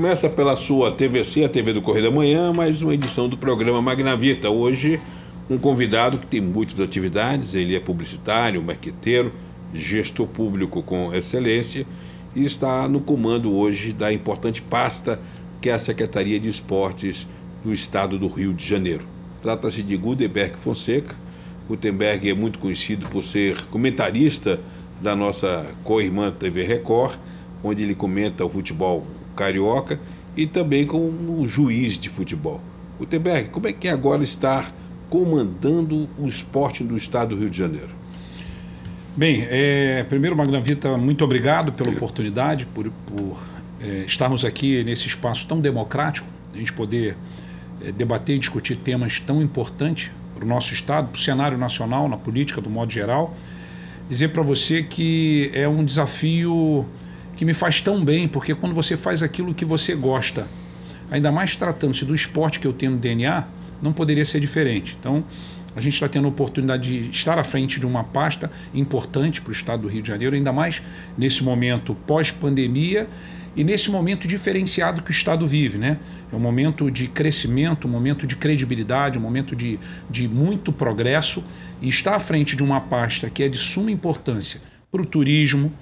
Começa pela sua TVC, a TV do Correio da Manhã, mais uma edição do programa Magnavita. Hoje, um convidado que tem muitas atividades, ele é publicitário, marqueteiro, gestor público com excelência e está no comando hoje da importante pasta que é a Secretaria de Esportes do Estado do Rio de Janeiro. Trata-se de Gutenberg Fonseca. Gutenberg é muito conhecido por ser comentarista da nossa co-irmã TV Record, onde ele comenta o futebol carioca e também como juiz de futebol. Gutenberg, como é que é agora estar comandando o esporte do estado do Rio de Janeiro? Bem, é, primeiro, Magna Vita, muito obrigado pela oportunidade, por, por é, estarmos aqui nesse espaço tão democrático, a gente poder é, debater e discutir temas tão importantes para o nosso Estado, para o cenário nacional, na política, do modo geral. Dizer para você que é um desafio que me faz tão bem, porque quando você faz aquilo que você gosta, ainda mais tratando-se do esporte que eu tenho no DNA, não poderia ser diferente. Então, a gente está tendo a oportunidade de estar à frente de uma pasta importante para o estado do Rio de Janeiro, ainda mais nesse momento pós-pandemia e nesse momento diferenciado que o Estado vive. Né? É um momento de crescimento, um momento de credibilidade, um momento de, de muito progresso e estar à frente de uma pasta que é de suma importância para o turismo,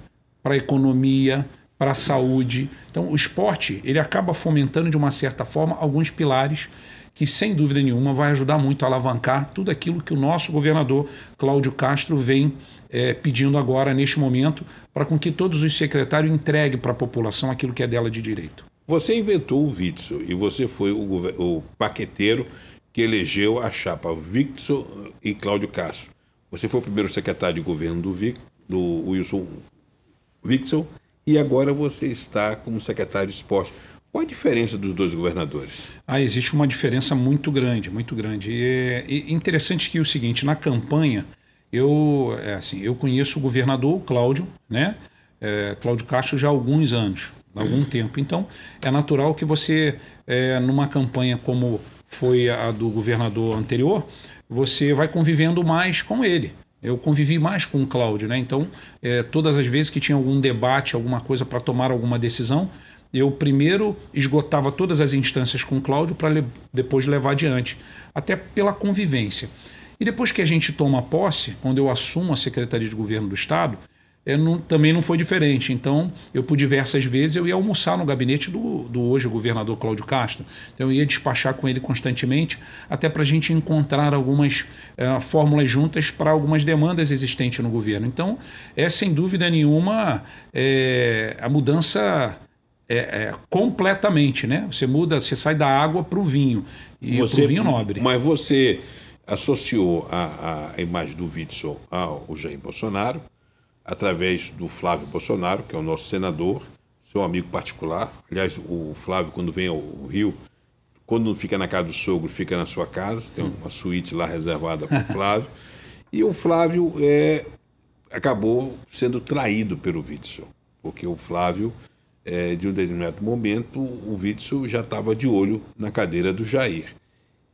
para a economia, para a saúde. Então, o esporte ele acaba fomentando de uma certa forma alguns pilares que, sem dúvida nenhuma, vai ajudar muito a alavancar tudo aquilo que o nosso governador Cláudio Castro vem é, pedindo agora, neste momento, para com que todos os secretários entreguem para a população aquilo que é dela de direito. Você inventou o Witzel e você foi o, o paqueteiro que elegeu a chapa Witzel e Cláudio Castro. Você foi o primeiro secretário de governo do, Vic, do Wilson Wixel, e agora você está como secretário de esporte. Qual a diferença dos dois governadores? Ah, existe uma diferença muito grande, muito grande. E é interessante que é o seguinte, na campanha, eu, é assim, eu conheço o governador Cláudio, né? É, Cláudio Castro já há alguns anos, há algum tempo. Então, é natural que você, é, numa campanha como foi a do governador anterior, você vai convivendo mais com ele. Eu convivi mais com o Cláudio, né? Então, é, todas as vezes que tinha algum debate, alguma coisa para tomar alguma decisão, eu primeiro esgotava todas as instâncias com o Cláudio para le depois levar adiante, até pela convivência. E depois que a gente toma posse, quando eu assumo a Secretaria de Governo do Estado, não, também não foi diferente. Então, eu por diversas vezes eu ia almoçar no gabinete do, do hoje governador Cláudio Castro. Então, eu ia despachar com ele constantemente, até para a gente encontrar algumas é, fórmulas juntas para algumas demandas existentes no governo. Então, é sem dúvida nenhuma é, a mudança é, é, completamente, né? Você muda, você sai da água para o vinho e para o vinho nobre. Mas você associou a, a imagem do Witzel ao Jair Bolsonaro através do Flávio Bolsonaro, que é o nosso senador, seu amigo particular. Aliás, o Flávio, quando vem ao Rio, quando não fica na casa do sogro, fica na sua casa, tem uma suíte lá reservada para o Flávio. e o Flávio é, acabou sendo traído pelo Witzel, porque o Flávio, é, de um determinado momento, o Witzel já estava de olho na cadeira do Jair.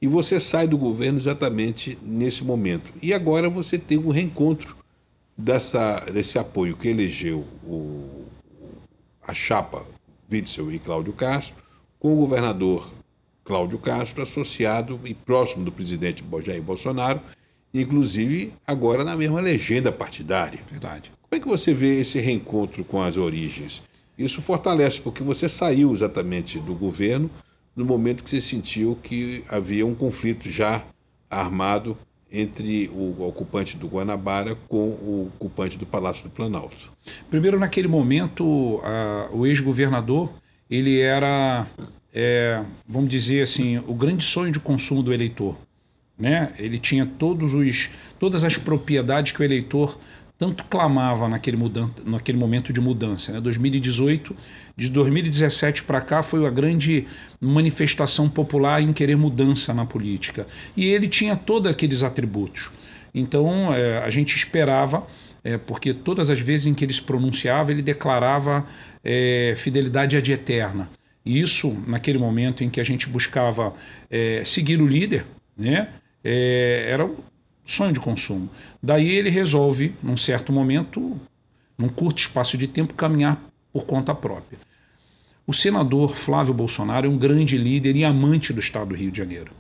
E você sai do governo exatamente nesse momento. E agora você tem um reencontro dessa, desse apoio que elegeu o, a chapa Witzel e Cláudio Castro, com o governador Cláudio Castro associado e próximo do presidente Jair Bolsonaro, inclusive agora na mesma legenda partidária. Verdade. Como é que você vê esse reencontro com as origens? Isso fortalece, porque você saiu exatamente do governo no momento que você sentiu que havia um conflito já armado entre o ocupante do Guanabara com o ocupante do Palácio do Planalto. Primeiro, naquele momento, a, o ex-governador ele era, é, vamos dizer assim, o grande sonho de consumo do eleitor. Né? Ele tinha todos os, todas as propriedades que o eleitor tanto clamava naquele, mudan naquele momento de mudança. Né? 2018, de 2017 para cá, foi a grande manifestação popular em querer mudança na política. E ele tinha todos aqueles atributos. Então, é, a gente esperava, é, porque todas as vezes em que ele se pronunciava, ele declarava é, fidelidade ad eterna. E isso, naquele momento em que a gente buscava é, seguir o líder, né? É, era sonho de consumo. Daí ele resolve, num certo momento, num curto espaço de tempo, caminhar por conta própria. O senador Flávio Bolsonaro é um grande líder e amante do estado do Rio de Janeiro.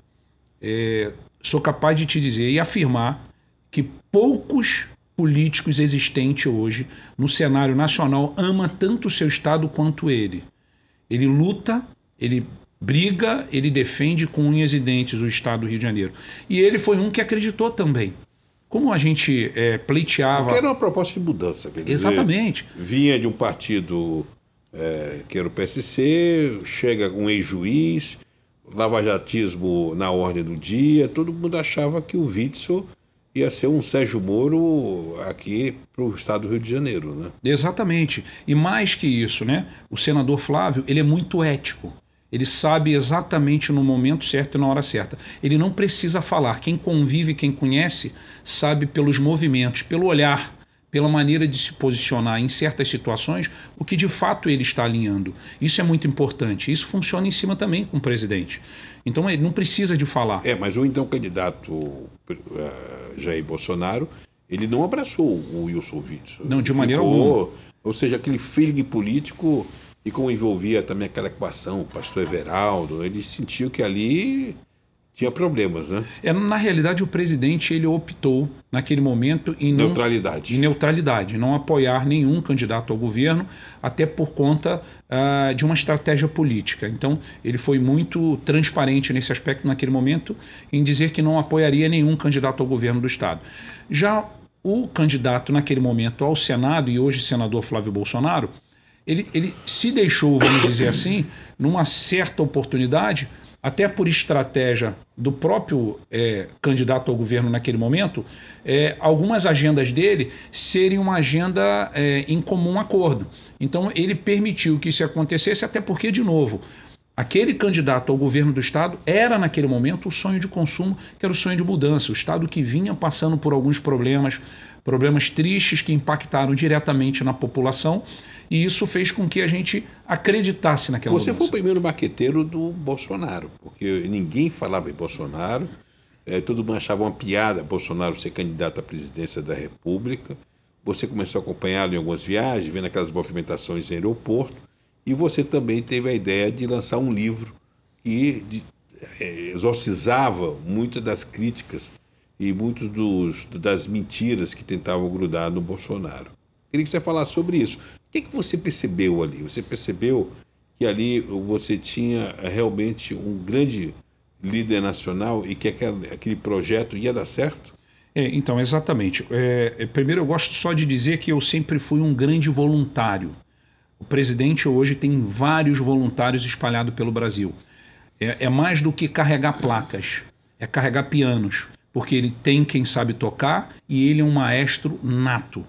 É, sou capaz de te dizer e afirmar que poucos políticos existentes hoje no cenário nacional ama tanto o seu estado quanto ele. Ele luta, ele briga, ele defende com unhas e dentes o estado do Rio de Janeiro. E ele foi um que acreditou também. Como a gente é, pleiteava. Porque era uma proposta de mudança. Quer dizer, Exatamente. Vinha de um partido é, que era o PSC, chega um ex-juiz, lavajatismo na ordem do dia, todo mundo achava que o Witzel ia ser um Sérgio Moro aqui para o estado do Rio de Janeiro. Né? Exatamente. E mais que isso, né? o senador Flávio ele é muito ético. Ele sabe exatamente no momento certo e na hora certa. Ele não precisa falar. Quem convive, quem conhece, sabe pelos movimentos, pelo olhar, pela maneira de se posicionar em certas situações, o que de fato ele está alinhando. Isso é muito importante. Isso funciona em cima também com o presidente. Então ele não precisa de falar. É, mas o então candidato uh, Jair Bolsonaro, ele não abraçou o Wilson Witzel. Não, de maneira Ficou, alguma. Ou seja, aquele feeling político e como envolvia também aquela equação, o pastor Everaldo, ele sentiu que ali tinha problemas, né? É, na realidade, o presidente ele optou naquele momento em não, neutralidade, em neutralidade, não apoiar nenhum candidato ao governo, até por conta uh, de uma estratégia política. Então, ele foi muito transparente nesse aspecto naquele momento em dizer que não apoiaria nenhum candidato ao governo do estado. Já o candidato naquele momento ao Senado e hoje senador Flávio Bolsonaro, ele, ele se deixou, vamos dizer assim, numa certa oportunidade até por estratégia do próprio é, candidato ao governo naquele momento, é, algumas agendas dele serem uma agenda é, em comum acordo. Então ele permitiu que isso acontecesse, até porque, de novo, aquele candidato ao governo do Estado era, naquele momento, o sonho de consumo, que era o sonho de mudança. O Estado que vinha passando por alguns problemas, problemas tristes que impactaram diretamente na população e isso fez com que a gente acreditasse naquela Você mudança. foi o primeiro maqueteiro do Bolsonaro, porque ninguém falava em Bolsonaro, é, todo mundo achava uma piada Bolsonaro ser candidato à presidência da República. Você começou a acompanhá-lo em algumas viagens, vendo aquelas movimentações em aeroporto, e você também teve a ideia de lançar um livro que de, é, exorcizava muitas das críticas e muitas das mentiras que tentavam grudar no Bolsonaro. Queria que você falasse sobre isso que, que você percebeu ali? Você percebeu que ali você tinha realmente um grande líder nacional e que aquele, aquele projeto ia dar certo? É, então, exatamente. É, é, primeiro, eu gosto só de dizer que eu sempre fui um grande voluntário. O presidente hoje tem vários voluntários espalhados pelo Brasil. É, é mais do que carregar placas, é carregar pianos, porque ele tem quem sabe tocar e ele é um maestro nato.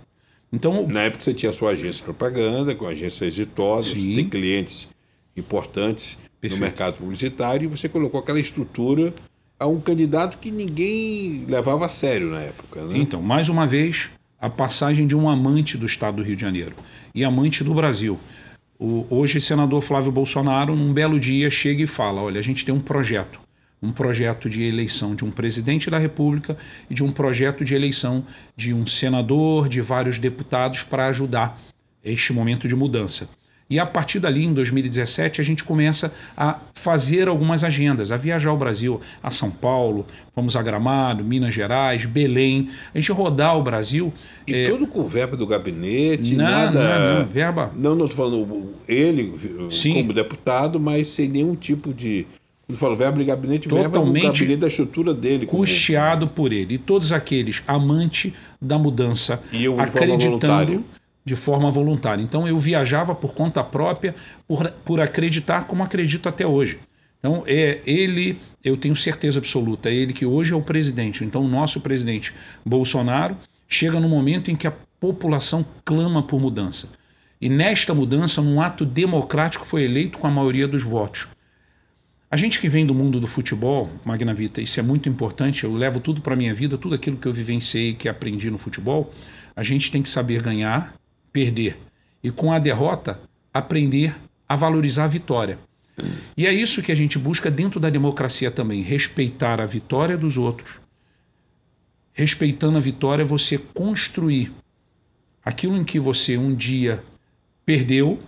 Então, Na época você tinha a sua agência de propaganda, com agência exitosa, você tem clientes importantes Perfeito. no mercado publicitário e você colocou aquela estrutura a um candidato que ninguém levava a sério na época. Né? Então, mais uma vez, a passagem de um amante do estado do Rio de Janeiro e amante do Brasil. O, hoje, senador Flávio Bolsonaro, num belo dia, chega e fala: olha, a gente tem um projeto um projeto de eleição de um presidente da República e de um projeto de eleição de um senador, de vários deputados para ajudar este momento de mudança. E a partir dali, em 2017, a gente começa a fazer algumas agendas, a viajar ao Brasil, a São Paulo, vamos a Gramado, Minas Gerais, Belém, a gente rodar o Brasil. E é... tudo com verba do gabinete, não, nada. Não, não, verba. Não, não estou falando ele Sim. como deputado, mas sem nenhum tipo de ele falou, verba de gabinete, totalmente verba gabinete da estrutura dele. Custeado por ele. E todos aqueles amantes da mudança, acreditando de forma voluntária. Então eu viajava por conta própria, por, por acreditar como acredito até hoje. Então é ele, eu tenho certeza absoluta, ele que hoje é o presidente. Então o nosso presidente Bolsonaro chega no momento em que a população clama por mudança. E nesta mudança, num ato democrático, foi eleito com a maioria dos votos. A gente que vem do mundo do futebol, Magna Vita, isso é muito importante, eu levo tudo para a minha vida, tudo aquilo que eu vivenciei, que aprendi no futebol, a gente tem que saber ganhar, perder. E com a derrota, aprender a valorizar a vitória. E é isso que a gente busca dentro da democracia também, respeitar a vitória dos outros. Respeitando a vitória, você construir aquilo em que você um dia perdeu,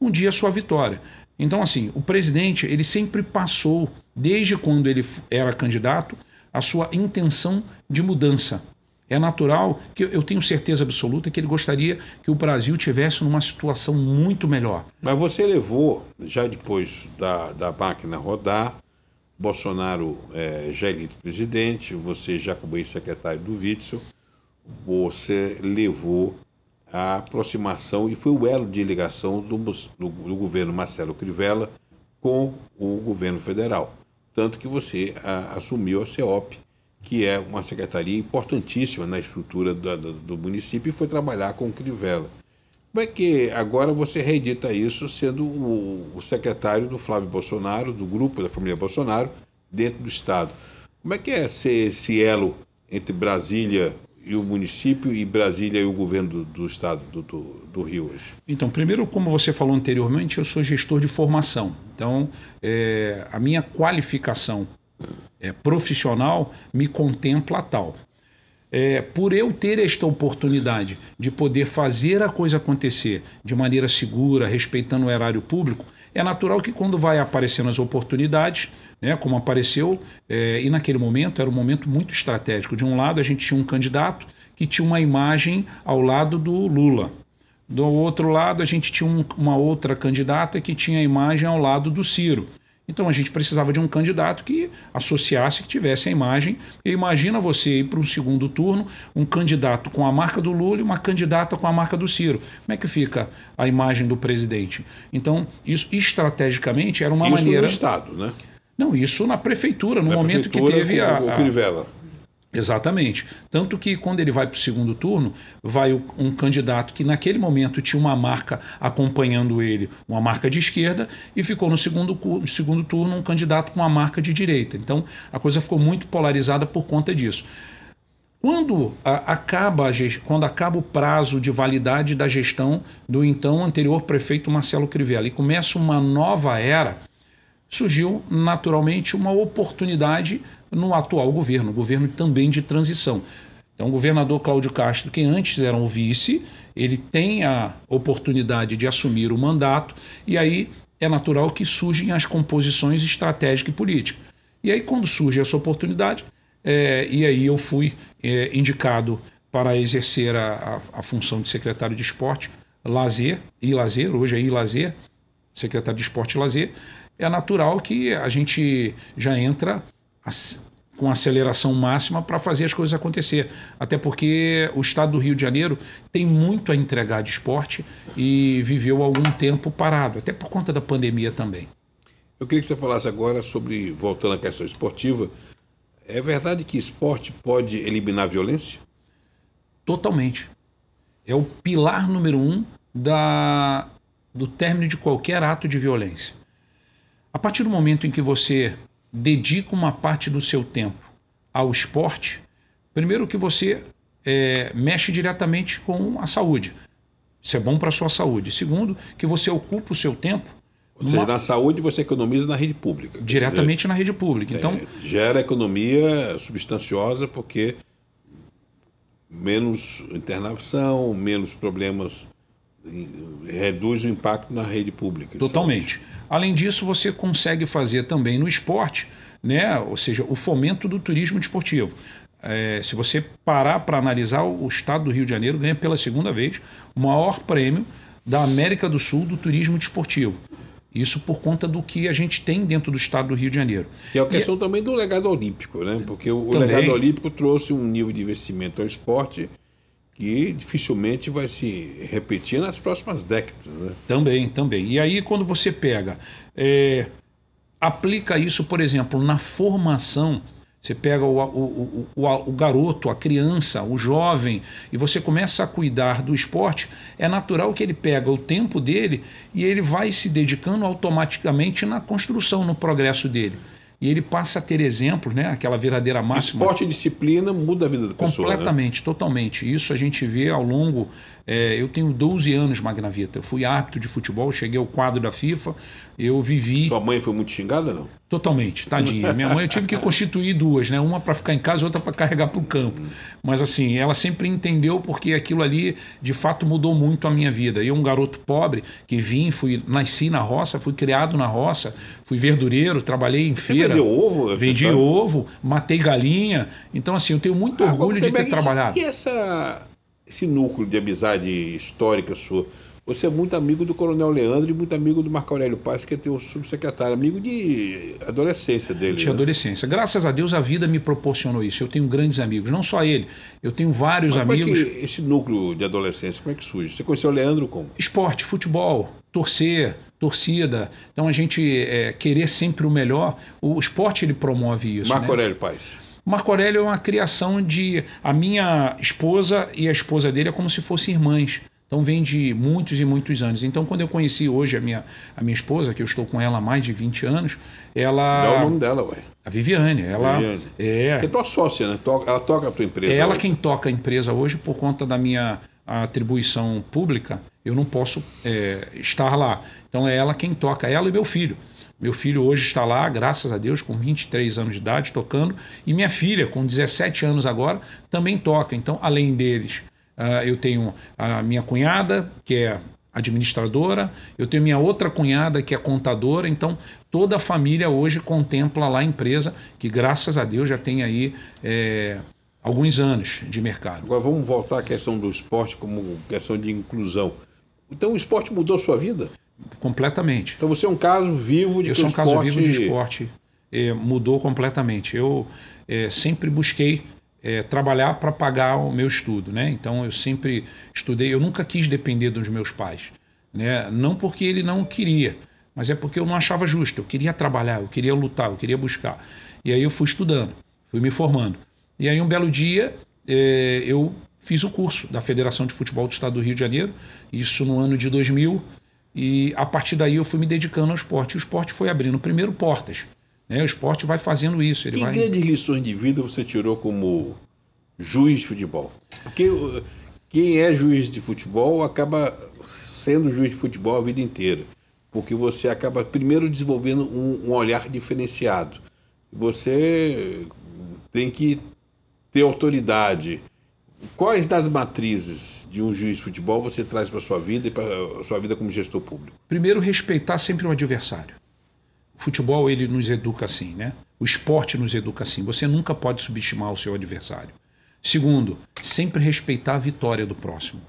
um dia a sua vitória. Então, assim, o presidente ele sempre passou, desde quando ele era candidato, a sua intenção de mudança. É natural que eu tenho certeza absoluta que ele gostaria que o Brasil tivesse numa situação muito melhor. Mas você levou, já depois da, da máquina rodar, Bolsonaro é, já eleito presidente, você já como ex-secretário do Witzel, você levou a aproximação e foi o elo de ligação do, do, do governo Marcelo Crivella com o governo federal. Tanto que você a, assumiu a CEOP, que é uma secretaria importantíssima na estrutura do, do, do município, e foi trabalhar com o Crivella. Como é que agora você reedita isso sendo o, o secretário do Flávio Bolsonaro, do grupo da família Bolsonaro, dentro do Estado? Como é que é ser esse elo entre Brasília e o município e Brasília e o governo do, do estado do, do, do, Rio hoje? Então, primeiro, como você falou anteriormente, eu sou gestor de formação. Então, é, a minha qualificação é, profissional me contempla tal. É, por eu ter esta oportunidade de poder fazer a coisa acontecer de maneira segura, respeitando o erário público, é natural que quando vai aparecendo as oportunidades, né, como apareceu, é, e naquele momento era um momento muito estratégico. De um lado, a gente tinha um candidato que tinha uma imagem ao lado do Lula. Do outro lado, a gente tinha um, uma outra candidata que tinha a imagem ao lado do Ciro. Então a gente precisava de um candidato que associasse, que tivesse a imagem. E imagina você ir para um segundo turno, um candidato com a marca do Lula e uma candidata com a marca do Ciro. Como é que fica a imagem do presidente? Então, isso estrategicamente era uma isso maneira. No Estado, né? Não, isso na prefeitura, no na momento prefeitura, que teve a. O Crivella. Exatamente. Tanto que quando ele vai para o segundo turno, vai um candidato que naquele momento tinha uma marca acompanhando ele, uma marca de esquerda, e ficou no segundo, no segundo turno um candidato com uma marca de direita. Então a coisa ficou muito polarizada por conta disso. Quando a, acaba, quando acaba o prazo de validade da gestão do então anterior prefeito Marcelo Crivella e começa uma nova era, surgiu naturalmente uma oportunidade no atual governo, governo também de transição. Então, o governador Cláudio Castro, que antes era o vice, ele tem a oportunidade de assumir o mandato e aí é natural que surgem as composições estratégicas e políticas. E aí, quando surge essa oportunidade, é, e aí eu fui é, indicado para exercer a, a, a, função de secretário de esporte, lazer e lazer, hoje é I lazer, secretário de esporte e lazer, é natural que a gente já entra com aceleração máxima para fazer as coisas acontecer. Até porque o estado do Rio de Janeiro tem muito a entregar de esporte e viveu algum tempo parado, até por conta da pandemia também. Eu queria que você falasse agora sobre, voltando à questão esportiva, é verdade que esporte pode eliminar a violência? Totalmente. É o pilar número um da, do término de qualquer ato de violência. A partir do momento em que você dedica uma parte do seu tempo ao esporte, primeiro que você é, mexe diretamente com a saúde. Isso é bom para a sua saúde. Segundo, que você ocupa o seu tempo. Ou seja, na saúde você economiza na rede pública. Diretamente dizer, na rede pública. Então, é, gera economia substanciosa porque menos internação, menos problemas, reduz o impacto na rede pública. Totalmente. Saúde. Além disso, você consegue fazer também no esporte, né? ou seja, o fomento do turismo desportivo. É, se você parar para analisar, o estado do Rio de Janeiro ganha pela segunda vez o maior prêmio da América do Sul do turismo desportivo. Isso por conta do que a gente tem dentro do estado do Rio de Janeiro. E a questão e, também do legado olímpico, né? Porque o, também, legado olímpico trouxe um nível de investimento ao esporte que dificilmente vai se repetir nas próximas décadas. Né? Também, também. E aí, quando você pega, é, aplica isso, por exemplo, na formação. Você pega o, o, o, o, garoto, a criança, o jovem, e você começa a cuidar do esporte, é natural que ele pega o tempo dele e ele vai se dedicando automaticamente na construção, no progresso dele. E ele passa a ter exemplos, né? aquela verdadeira máxima. Esporte e disciplina muda a vida da pessoa. né? Completamente, né? totalmente. Isso a gente vê ao longo. É, eu tenho 12 anos, Magnavita. Eu fui árbitro de futebol, cheguei ao quadro da FIFA, eu vivi. Sua mãe foi muito xingada, não? Totalmente, tadinha. Minha mãe eu tive que constituir duas, né? Uma para ficar em casa, outra para carregar para o campo. Mas assim, ela sempre entendeu porque aquilo ali de fato mudou muito a minha vida. Eu, um garoto pobre que vim, fui, nasci na roça, fui criado na roça, fui verdureiro, trabalhei em Você feira. vendeu ovo? Vendi ovo, matei galinha. Então, assim, eu tenho muito orgulho de ter trabalhado. E essa, esse núcleo de amizade histórica sua? Você é muito amigo do Coronel Leandro e muito amigo do Marco Aurélio Paz, que é teu subsecretário, amigo de adolescência dele. De né? adolescência. Graças a Deus a vida me proporcionou isso. Eu tenho grandes amigos, não só ele. Eu tenho vários Mas amigos. Como é que esse núcleo de adolescência, como é que surge? Você conheceu o Leandro como? Esporte, futebol, torcer, torcida. Então a gente é, querer sempre o melhor. O esporte ele promove isso. Marco né? Aurélio Paz. Marco Aurélio é uma criação de. A minha esposa e a esposa dele é como se fossem irmãs. Então vem de muitos e muitos anos. Então quando eu conheci hoje a minha, a minha esposa, que eu estou com ela há mais de 20 anos, ela. Dá o nome dela, ué. A Viviane. Ela Viviane. é. Que é tua sócia, né? Ela toca a tua empresa. É ela hoje. quem toca a empresa hoje por conta da minha atribuição pública. Eu não posso é, estar lá. Então é ela quem toca, ela e meu filho. Meu filho hoje está lá, graças a Deus, com 23 anos de idade, tocando. E minha filha, com 17 anos agora, também toca. Então, além deles, ah, eu tenho a minha cunhada, que é administradora, eu tenho minha outra cunhada, que é contadora. Então, toda a família hoje contempla lá a empresa, que graças a Deus já tem aí é, alguns anos de mercado. Agora vamos voltar à questão do esporte como questão de inclusão. Então o esporte mudou sua vida? Completamente. Então você é um caso vivo de Eu sou um caso esporte... vivo de esporte. É, mudou completamente. Eu é, sempre busquei é, trabalhar para pagar o meu estudo, né? Então eu sempre estudei. Eu nunca quis depender dos meus pais, né? Não porque ele não queria, mas é porque eu não achava justo. Eu queria trabalhar, eu queria lutar, eu queria buscar. E aí eu fui estudando, fui me formando. E aí um belo dia é, eu fiz o curso da Federação de Futebol do Estado do Rio de Janeiro, isso no ano de 2000. E a partir daí eu fui me dedicando ao esporte. E o esporte foi abrindo primeiro portas. Né? O esporte vai fazendo isso. Ele Que vai... grandes lições de vida você tirou como juiz de futebol? Porque uh, quem é juiz de futebol acaba sendo juiz de futebol a vida inteira. Porque você acaba primeiro desenvolvendo um, um olhar diferenciado. Você tem que ter autoridade. Quais das matrizes de um juiz de futebol você traz para sua vida e para a sua vida como gestor público? Primeiro, respeitar sempre o adversário. O futebol ele nos educa assim, né? O esporte nos educa assim. Você nunca pode subestimar o seu adversário. Segundo, sempre respeitar a vitória do próximo.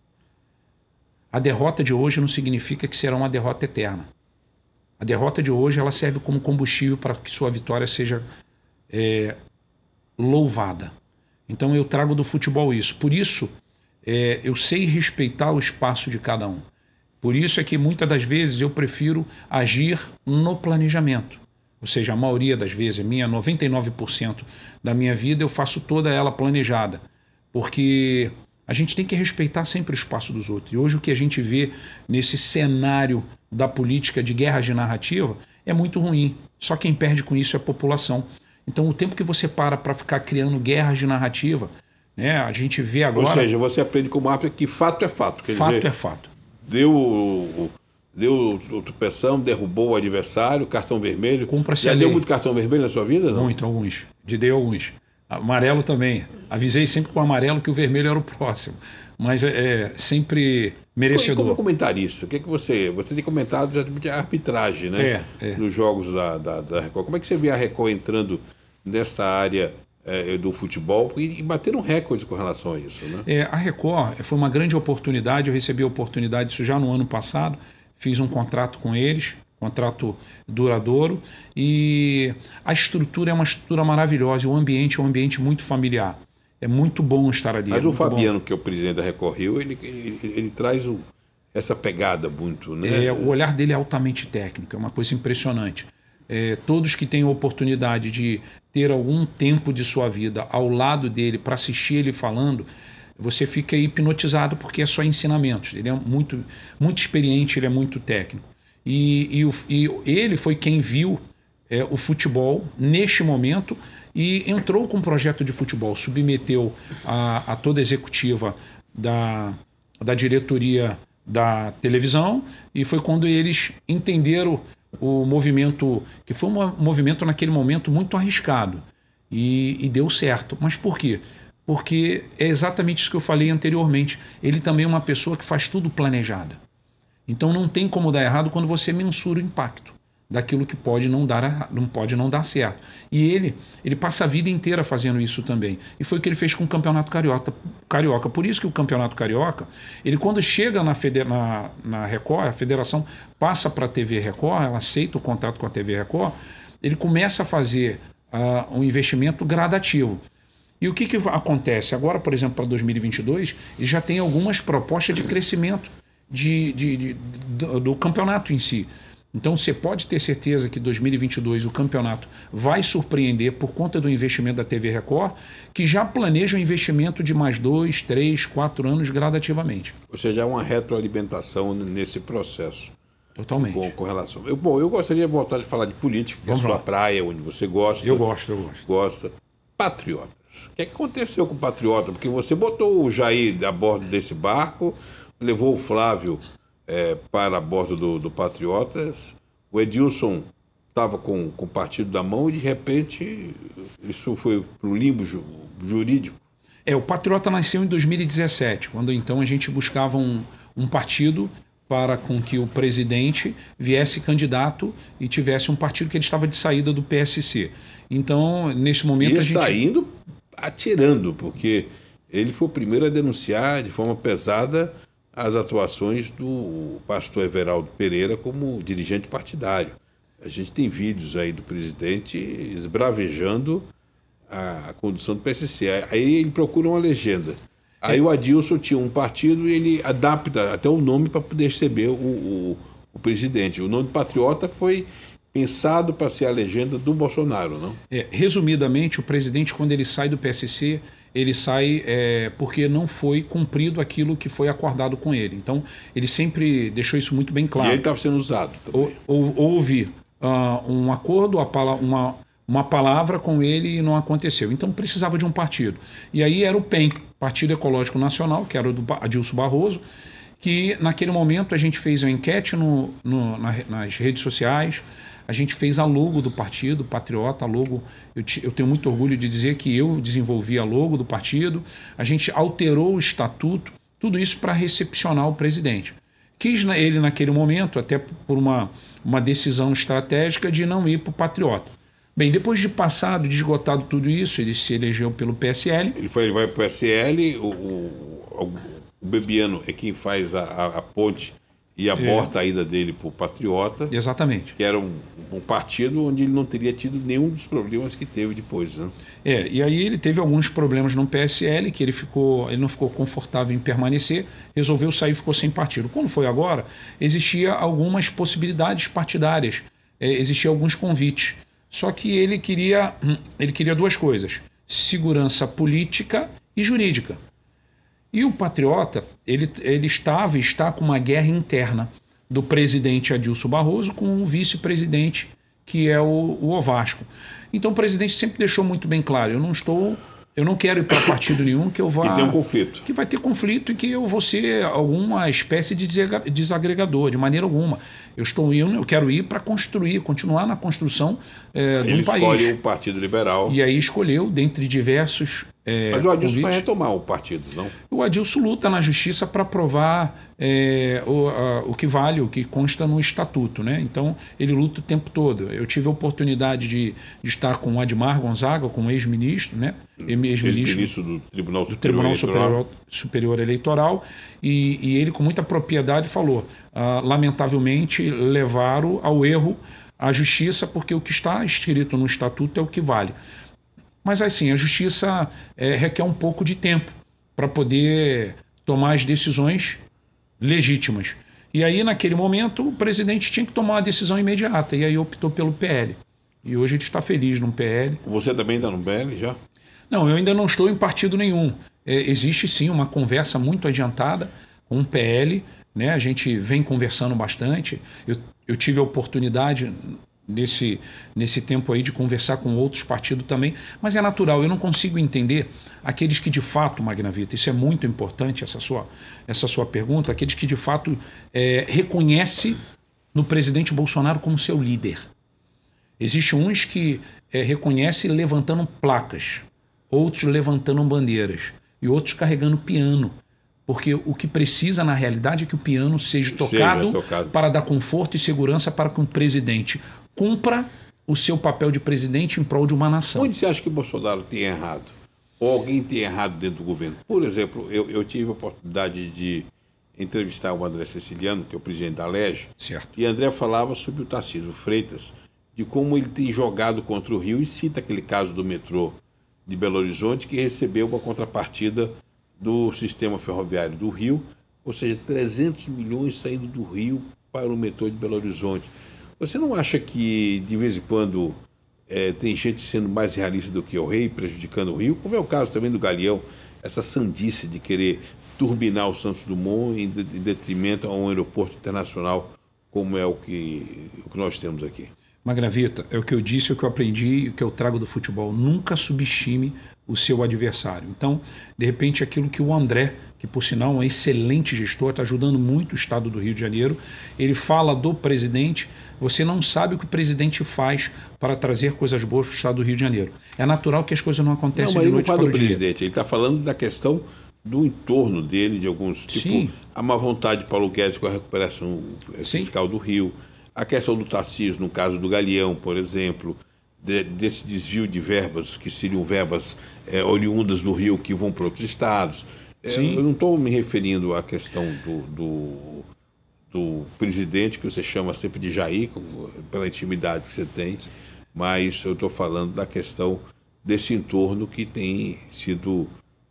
A derrota de hoje não significa que será uma derrota eterna. A derrota de hoje ela serve como combustível para que sua vitória seja é, louvada. Então eu trago do futebol isso. Por isso é, eu sei respeitar o espaço de cada um. Por isso é que muitas das vezes eu prefiro agir no planejamento. Ou seja, a maioria das vezes, minha 99% da minha vida eu faço toda ela planejada. Porque a gente tem que respeitar sempre o espaço dos outros. E hoje o que a gente vê nesse cenário da política de guerra de narrativa é muito ruim. Só quem perde com isso é a população. Então, o tempo que você para para ficar criando guerras de narrativa, né, a gente vê agora. Ou seja, você aprende como árbitro que fato é fato. Quer fato dizer, é fato. deu o, deu tropeção, derrubou o adversário, cartão vermelho. Cumpra-se Já deu muito cartão vermelho na sua vida? Não? Muito, alguns. De dei alguns. Amarelo também. Avisei sempre com o amarelo que o vermelho era o próximo. Mas é, é sempre E como merecedor. comentarista, o que, que você. Você tem comentado de arbitragem, né? É, é. Nos jogos da, da, da Record. Como é que você vê a Record entrando nessa área eh, do futebol e, e batendo recordes com relação a isso, né? É, a Record foi uma grande oportunidade. Eu recebi a oportunidade disso já no ano passado. Fiz um contrato com eles, contrato duradouro. E a estrutura é uma estrutura maravilhosa. O ambiente é um ambiente muito familiar. É muito bom estar ali. Mas é o muito bom. Fabiano, que é o presidente da Record Rio, ele, ele, ele traz o- essa pegada muito, né? É, o olhar dele é altamente técnico, é uma coisa impressionante. É, todos que têm oportunidade de ter algum tempo de sua vida ao lado dele para assistir ele falando, você fica hipnotizado porque é só ensinamentos. Ele é muito, muito experiente, ele é muito técnico. E, e, e ele foi quem viu é, o futebol neste momento e entrou com um projeto de futebol, submeteu a, a toda a executiva da, da diretoria da televisão e foi quando eles entenderam o movimento, que foi um movimento naquele momento muito arriscado e, e deu certo. Mas por quê? Porque é exatamente isso que eu falei anteriormente. Ele também é uma pessoa que faz tudo planejado. Então não tem como dar errado quando você mensura o impacto daquilo que pode não dar não pode não dar certo. E ele ele passa a vida inteira fazendo isso também. E foi o que ele fez com o Campeonato Carioca. Carioca. Por isso que o Campeonato Carioca, ele quando chega na, feder, na, na Record, a federação passa para a TV Record, ela aceita o contrato com a TV Record, ele começa a fazer uh, um investimento gradativo. E o que, que acontece? Agora, por exemplo, para 2022, ele já tem algumas propostas de crescimento de, de, de do, do campeonato em si. Então você pode ter certeza que 2022 o campeonato vai surpreender por conta do investimento da TV Record, que já planeja um investimento de mais dois, três, quatro anos gradativamente. Ou seja, há uma retroalimentação nesse processo. Totalmente. Com, com relação. Eu, bom, eu gostaria de voltar a falar de política, que é a sua lá. praia, onde você gosta. Eu gosto, eu gosto. Gosta. Patriotas. O que, é que aconteceu com o Patriota? Porque você botou o Jair a bordo desse barco, levou o Flávio é, para a bordo do, do Patriotas. O Edilson estava com, com o partido da mão e, de repente, isso foi para o limbo ju, jurídico. É, o Patriota nasceu em 2017, quando então a gente buscava um, um partido para com que o presidente viesse candidato e tivesse um partido que ele estava de saída do PSC. Então, nesse momento e a gente saindo atirando, porque ele foi o primeiro a denunciar de forma pesada as atuações do pastor Everaldo Pereira como dirigente partidário. A gente tem vídeos aí do presidente esbravejando a, condução do PSC. Aí ele procura uma legenda. Aí o Adilson tinha um partido e ele adapta até o nome para poder receber o, o, o, presidente. O nome Patriota foi pensado para ser a legenda do Bolsonaro, não? É, resumidamente, o presidente, quando ele sai do PSC, ele sai é, porque não foi cumprido aquilo que foi acordado com ele. Então, ele sempre deixou isso muito bem claro. E ele estava sendo usado também. Ou, houve uh, um acordo, uma, uma palavra com ele e não aconteceu. Então, precisava de um partido. E aí era o PEN, Partido Ecológico Nacional, que era o do Adilson Barroso, que naquele momento a gente fez uma enquete no, no, na, nas redes sociais, a gente fez a logo do partido, Patriota, a logo. Eu, eu, tenho muito orgulho de dizer que eu desenvolvi a logo do partido. A gente alterou o estatuto, tudo isso para recepcionar o presidente. Quis ele, naquele momento, até por uma, uma decisão estratégica, de não ir para o Patriota. Bem, depois de passado, de esgotado tudo isso, ele se elegeu pelo PSL. Ele, foi, ele vai para o PSL, o, o, o Bebiano é quem faz a, a, a ponte e aborta é. a ida dele para o Patriota. Exatamente. Que era um, um, partido onde ele não teria tido nenhum dos problemas que teve depois. Né? É, e aí ele teve alguns problemas no PSL, que ele ficou, ele não ficou confortável em permanecer, resolveu sair e ficou sem partido. Quando foi agora, existia algumas possibilidades partidárias, é, existiam alguns convites. Só que ele queria, hum, ele queria duas coisas: segurança política e jurídica. E o Patriota, ele, ele estava e está com uma guerra interna do presidente Adilson Barroso com o vice-presidente, que é o, o Ovasco. Então o presidente sempre deixou muito bem claro: eu não estou eu não quero ir para partido nenhum que eu vá. Que tem um conflito. Que vai ter conflito e que eu vou ser alguma espécie de desagregador, de maneira alguma. Eu estou indo, eu quero ir para construir, continuar na construção é, de um país. Ele escolhe o Partido Liberal. E aí escolheu, dentre diversos. É, Mas o Adilson vai retomar o partido, não? O Adilson luta na justiça para provar é, o, a, o que vale, o que consta no estatuto. Né? Então, ele luta o tempo todo. Eu tive a oportunidade de, de estar com o Admar Gonzaga, com o ex-ministro, né? ex-ministro do Tribunal Superior, do Tribunal Eleitoral. Superior, Superior Eleitoral, e, e, ele, com muita propriedade, falou: ah, lamentavelmente, levaram ao erro a justiça, porque o que está escrito no estatuto é o que vale. Mas, assim, a justiça é, requer um pouco de tempo para poder tomar as decisões legítimas. E aí, naquele momento, o presidente tinha que tomar uma decisão imediata, e aí optou pelo PL. E hoje a gente está feliz no PL. Você também está no PL já? Não, eu ainda não estou em partido nenhum. É, existe sim uma conversa muito adiantada com o PL, né? a gente vem conversando bastante. Eu, eu tive a oportunidade, nesse, nesse tempo aí de conversar com outros partidos também, mas é natural, eu não consigo entender aqueles que de fato, Magnavita, isso é muito importante, essa sua, essa sua pergunta, aqueles que de fato é, reconhece no presidente Bolsonaro como seu líder. Existem uns que é, reconhecem levantando placas, outros levantando bandeiras e outros carregando piano. Porque o que precisa, na realidade, é que o piano seja tocado, seja tocado, para dar conforto e segurança para que o presidente cumpra o seu papel de presidente em prol de uma nação. Onde você acha que Bolsonaro tem errado? Ou alguém tem errado dentro do governo? Por exemplo, eu, eu tive a oportunidade de entrevistar o André Ceciliano, que é o presidente da LEG, certo. e André falava sobre o Tarcísio Freitas, de como ele tem jogado contra o Rio, e cita aquele caso do metrô de Belo Horizonte, que recebeu uma contrapartida do sistema ferroviário do Rio, ou seja, 300 milhões saindo do Rio para o metrô de Belo Horizonte. Você não acha que, de vez em quando, é, tem gente sendo mais realista do que o rei, prejudicando o Rio, como é o caso também do Galeão, essa sandice de querer turbinar o Santos Dumont em, detrimento a um aeroporto internacional como é o que, o que nós temos aqui. Magravita, é o que eu disse, é o que eu aprendi e o que eu trago do futebol. Nunca subestime o seu adversário. Então, de repente, aquilo que o André, que por sinal é um excelente gestor, está ajudando muito o estado do Rio de Janeiro, ele fala do presidente. Você não sabe o que o presidente faz para trazer coisas boas para o estado do Rio de Janeiro. É natural que as coisas não acontecem não, mas de noite fala do presidente, ele está falando da questão do entorno dele, de alguns, tipo, Sim. a má vontade de Paulo Guedes com a recuperação fiscal Sim. do Rio, a questão do Tarcísio, no caso do Galeão, por exemplo, de, desse desvio de verbas, que seriam verbas é, oriundas do Rio que vão para outros estados. É, eu não estou me referindo à questão do, do, do, presidente, que você chama sempre de Jair, pela intimidade que você tem, mas eu estou falando da questão desse entorno que tem sido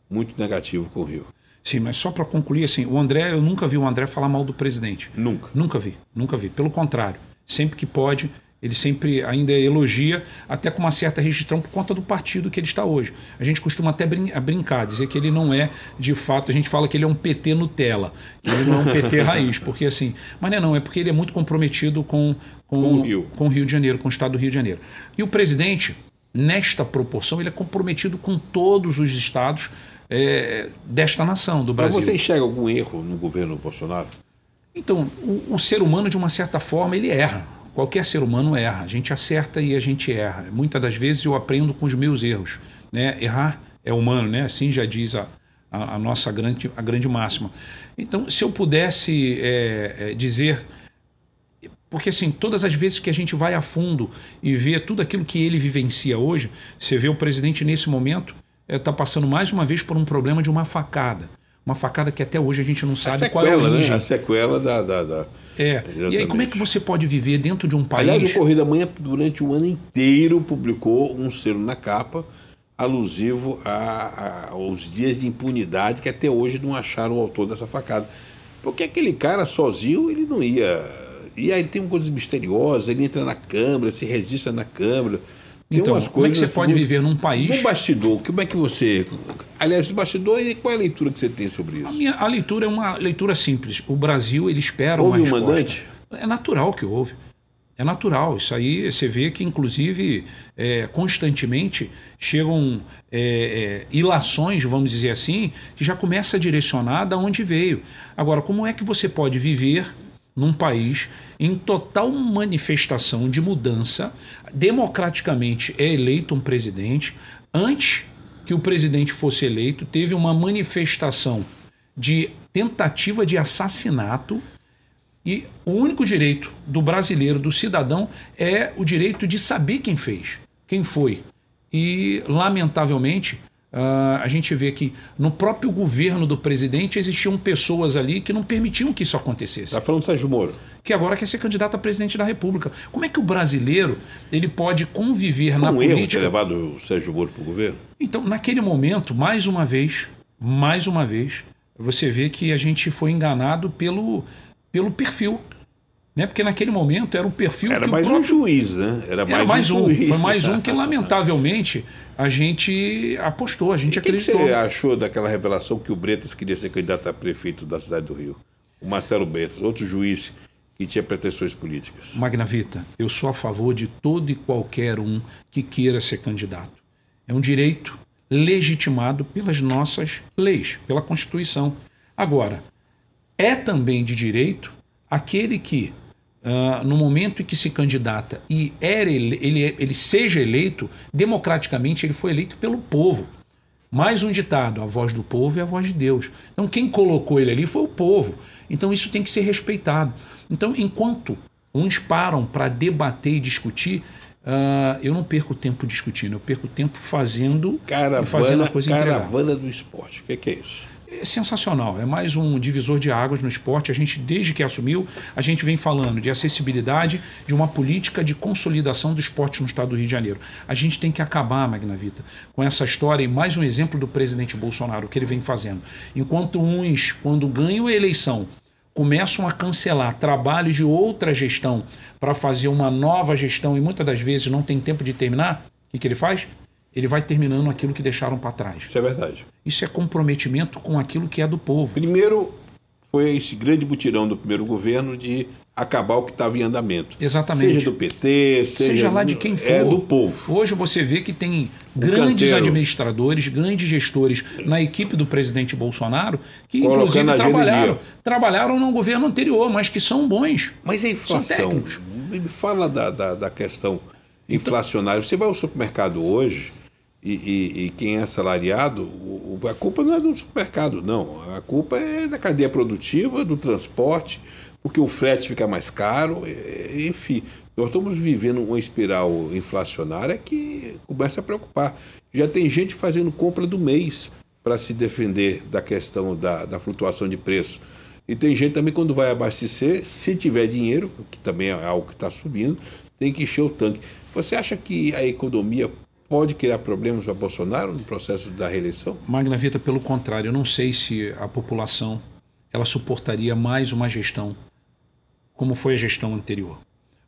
muito negativo com o Rio. Sim, mas só para concluir, assim, o André, eu nunca vi o André falar mal do presidente. Nunca. Nunca vi, nunca vi. Pelo contrário, sempre que pode, ele sempre ainda elogia, até com uma certa registrão por conta do partido que ele está hoje. A gente costuma até brin brincar, dizer que ele não é, de fato, a gente fala que ele é um PT Nutella, que ele não é um PT raiz, porque assim, mas não é não, é porque ele é muito comprometido com, com, com, o Rio. com o Rio de Janeiro, com o estado do Rio de Janeiro. E o presidente, nesta proporção, ele é comprometido com todos os estados é, desta nação, do Brasil. Mas você enxerga algum erro no governo Bolsonaro? Então, o, o ser humano, de uma certa forma, ele erra. Qualquer ser humano erra. A gente acerta e a gente erra. Muitas das vezes eu aprendo com os meus erros. Né? Errar é humano, né? assim já diz a, a, a nossa grande, a grande máxima. Então, se eu pudesse é, é, dizer. Porque, assim, todas as vezes que a gente vai a fundo e vê tudo aquilo que ele vivencia hoje, você vê o presidente nesse momento está é, passando mais uma vez por um problema de uma facada. Uma facada que até hoje a gente não sabe sequela, qual é a origem. Né? A sequela da, da, da... É. Exatamente. E aí, como é que você pode viver dentro de um país. Aliás, o Correio da Manhã, durante o ano inteiro, publicou um selo na capa alusivo a, a, aos dias de impunidade que até hoje não acharam o autor dessa facada. Porque aquele cara sozinho, ele não ia. E aí tem coisas misteriosas, ele entra na Câmara, se registra na Câmara. Tem então, como é que você pode viver num país. No bastidor, como é que você. Aliás, no bastidor, qual é a leitura que você tem sobre isso? A, minha, a leitura é uma leitura simples. O Brasil, ele espera houve uma resposta. um mandante? É natural que houve. É natural. Isso aí você vê que, inclusive, é, constantemente chegam é, é, ilações, vamos dizer assim, que já começa a direcionar da onde veio. Agora, como é que você pode viver num país em total manifestação de mudança, democraticamente é eleito um presidente. Antes que o presidente fosse eleito, teve uma manifestação de tentativa de assassinato. E o único direito do brasileiro, do cidadão, é o direito de saber quem fez, quem foi. E, lamentavelmente, Uh, a gente vê que no próprio governo do presidente existiam pessoas ali que não permitiam que isso acontecesse. Está falando Sérgio Moro. Que agora quer ser candidato a presidente da República. Como é que o brasileiro ele pode conviver Foi na um política? Erro ter levado o Sérgio Moro para o governo? Então, naquele momento, mais uma vez, mais uma vez, você vê que a gente foi enganado pelo, pelo perfil né? Porque naquele momento era o perfil era que mais próprio... um juiz, né? Era mais, era mais um, um juiz. Foi mais um que, lamentavelmente, a gente apostou, a gente e acreditou. O que você achou daquela revelação que o Bretas queria ser candidato a prefeito da cidade do Rio? O Marcelo Bretas, outro juiz que tinha pretensões políticas. Magnavita, eu sou a favor de todo e qualquer um que queira ser candidato. É um direito legitimado pelas nossas leis, pela Constituição. Agora, é também de direito aquele que, uh, no momento em que se candidata e era ele, ele, ele seja eleito, democraticamente ele foi eleito pelo povo. Mais um ditado: a voz do povo é a voz de Deus. Então, quem colocou ele ali foi o povo. Então, isso tem que ser respeitado. Então, enquanto uns param para debater e discutir, uh, eu não perco tempo discutindo, eu perco tempo fazendo caravana, e fazendo a coisa Caravana do esporte, o que, que é isso? É sensacional. É mais um divisor de águas no esporte. A gente, desde que assumiu, a gente vem falando de acessibilidade, de uma política de consolidação do esporte no estado do Rio de Janeiro. A gente tem que acabar, Magnavita, com essa história e mais um exemplo do presidente Bolsonaro, que ele vem fazendo. Enquanto uns, quando ganham a eleição, começam a cancelar trabalhos de outra gestão para fazer uma nova gestão e muitas das vezes não tem tempo de terminar, o que, que ele faz? Ele vai terminando aquilo que deixaram para trás. Isso é verdade. Isso é comprometimento com aquilo que é do povo. Primeiro, foi esse grande mutirão do primeiro governo de acabar o que estava em andamento. Exatamente. Seja do PT, seja, seja lá de quem for. É do povo. Hoje você vê que tem o grandes canteiro. administradores, grandes gestores na equipe do presidente Bolsonaro que Colocando inclusive trabalharam, trabalharam no governo anterior, mas que são bons. Mas a inflação, fala da, da, da questão inflacionária. Você vai ao supermercado hoje, e, e, e, quem é assalariado, o, a culpa não é do supermercado, não. A culpa é da cadeia produtiva, do transporte, porque o frete fica mais caro, enfim. Nós estamos vivendo uma espiral inflacionária que começa a preocupar. Já tem gente fazendo compra do mês para se defender da questão da, da flutuação de preço. E tem gente também, quando vai abastecer, se tiver dinheiro, que também é algo que está subindo, tem que encher o tanque. Você acha que a economia pode criar problemas para Bolsonaro no processo da reeleição? Magna Vita, pelo contrário, eu não sei se a população ela suportaria mais uma gestão como foi a gestão anterior.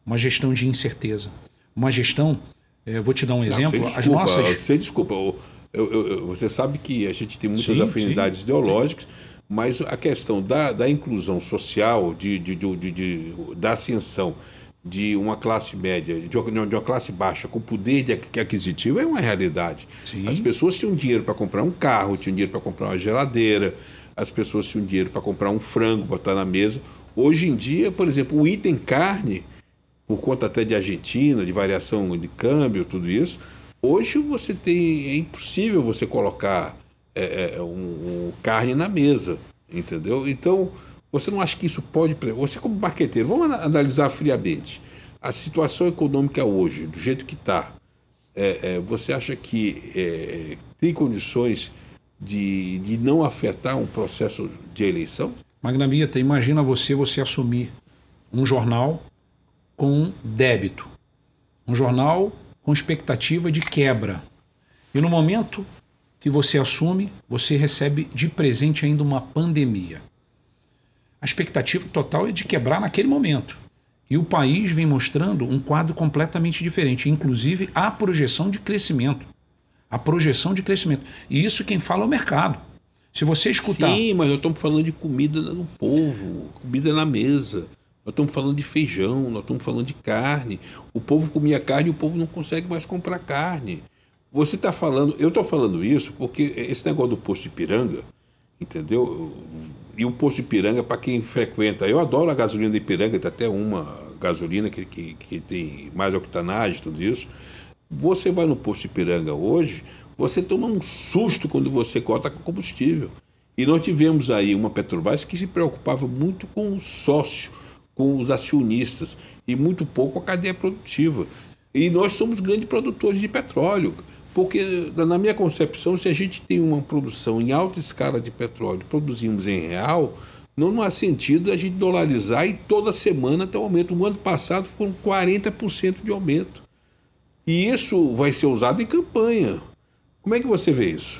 Uma gestão de incerteza. Uma gestão, eh, vou te dar um exemplo, não, desculpa, as nossas... Você desculpa, eu, eu, eu, você sabe que a gente tem muitas sim, afinidades sim, ideológicas, sim. mas a questão da, da inclusão social, de, de, de, de da ascensão de uma classe média, de uma, de uma classe baixa com poder de aquisitivo é uma realidade. Sim. As pessoas tinham dinheiro para comprar um carro, tinham dinheiro para comprar uma geladeira, as pessoas tinham dinheiro para comprar um frango, botar na mesa. Hoje em dia, por exemplo, o item carne, por conta até de Argentina, de variação de câmbio, tudo isso, hoje você tem é impossível você colocar é, é um, um carne na mesa, entendeu? Então você não acha que isso pode. Você, como marqueteiro, vamos analisar friamente. A situação econômica hoje, do jeito que está, é, é, você acha que é, tem condições de, de não afetar um processo de eleição? Magnamita, imagina você você assumir um jornal com débito, um jornal com expectativa de quebra. E no momento que você assume, você recebe de presente ainda uma pandemia a expectativa total é de quebrar naquele momento. E o país vem mostrando um quadro completamente diferente, inclusive a projeção de crescimento. A projeção de crescimento. E isso quem fala é o mercado. Se você escutar. Sim, mas nós estamos falando de comida no povo, comida na mesa. Nós estamos falando de feijão, nós estamos falando de carne. O povo comia carne e o povo não consegue mais comprar carne. Você está falando, eu estou falando isso porque esse negócio do posto de piranga, entendeu? E o posto de Ipiranga, para quem frequenta, eu adoro a gasolina de Ipiranga, tem até uma gasolina que, que, que tem mais octanagem, tudo isso. Você vai no posto de Ipiranga hoje, você toma um susto quando você corta combustível. E nós tivemos aí uma Petrobras que se preocupava muito com o sócio, com os acionistas, e muito pouco com a cadeia produtiva. E nós somos grandes produtores de petróleo. Porque, na minha concepção, se a gente tem uma produção em alta escala de petróleo, produzimos em real, não há sentido a gente dolarizar e toda semana ter um aumento. No ano passado foram 40% de aumento. E isso vai ser usado em campanha. Como é que você vê isso?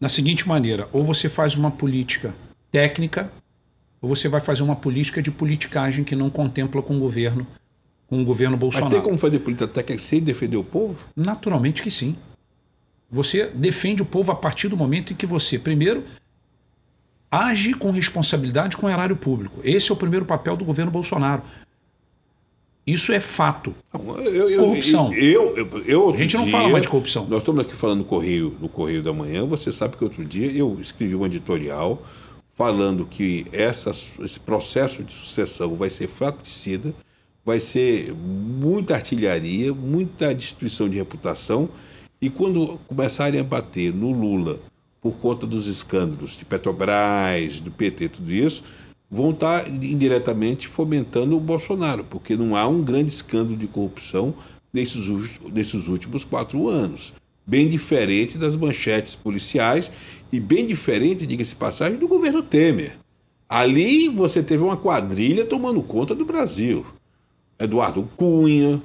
Na seguinte maneira, ou você faz uma política técnica, ou você vai fazer uma política de politicagem que não contempla com o governo, com o governo Bolsonaro. Mas tem como fazer política técnica sem defender o povo? Naturalmente que sim. Você defende o povo a partir do momento em que você, primeiro, age com responsabilidade com o erário público. Esse é o primeiro papel do governo Bolsonaro. Isso é fato. Não, eu, eu, corrupção. Eu, eu, a gente não fala mais de corrupção. Nós estamos aqui falando no Correio, no Correio da Manhã. Você sabe que outro dia eu escrevi um editorial falando que essa, esse processo de sucessão vai ser fratricida, vai ser muita artilharia, muita destruição de reputação. E quando começarem a bater no Lula por conta dos escândalos de Petrobras, do PT, tudo isso vão estar indiretamente fomentando o Bolsonaro, porque não há um grande escândalo de corrupção nesses, nesses últimos quatro anos. Bem diferente das manchetes policiais e bem diferente, diga-se passagem, do governo Temer. Ali você teve uma quadrilha tomando conta do Brasil. Eduardo Cunha,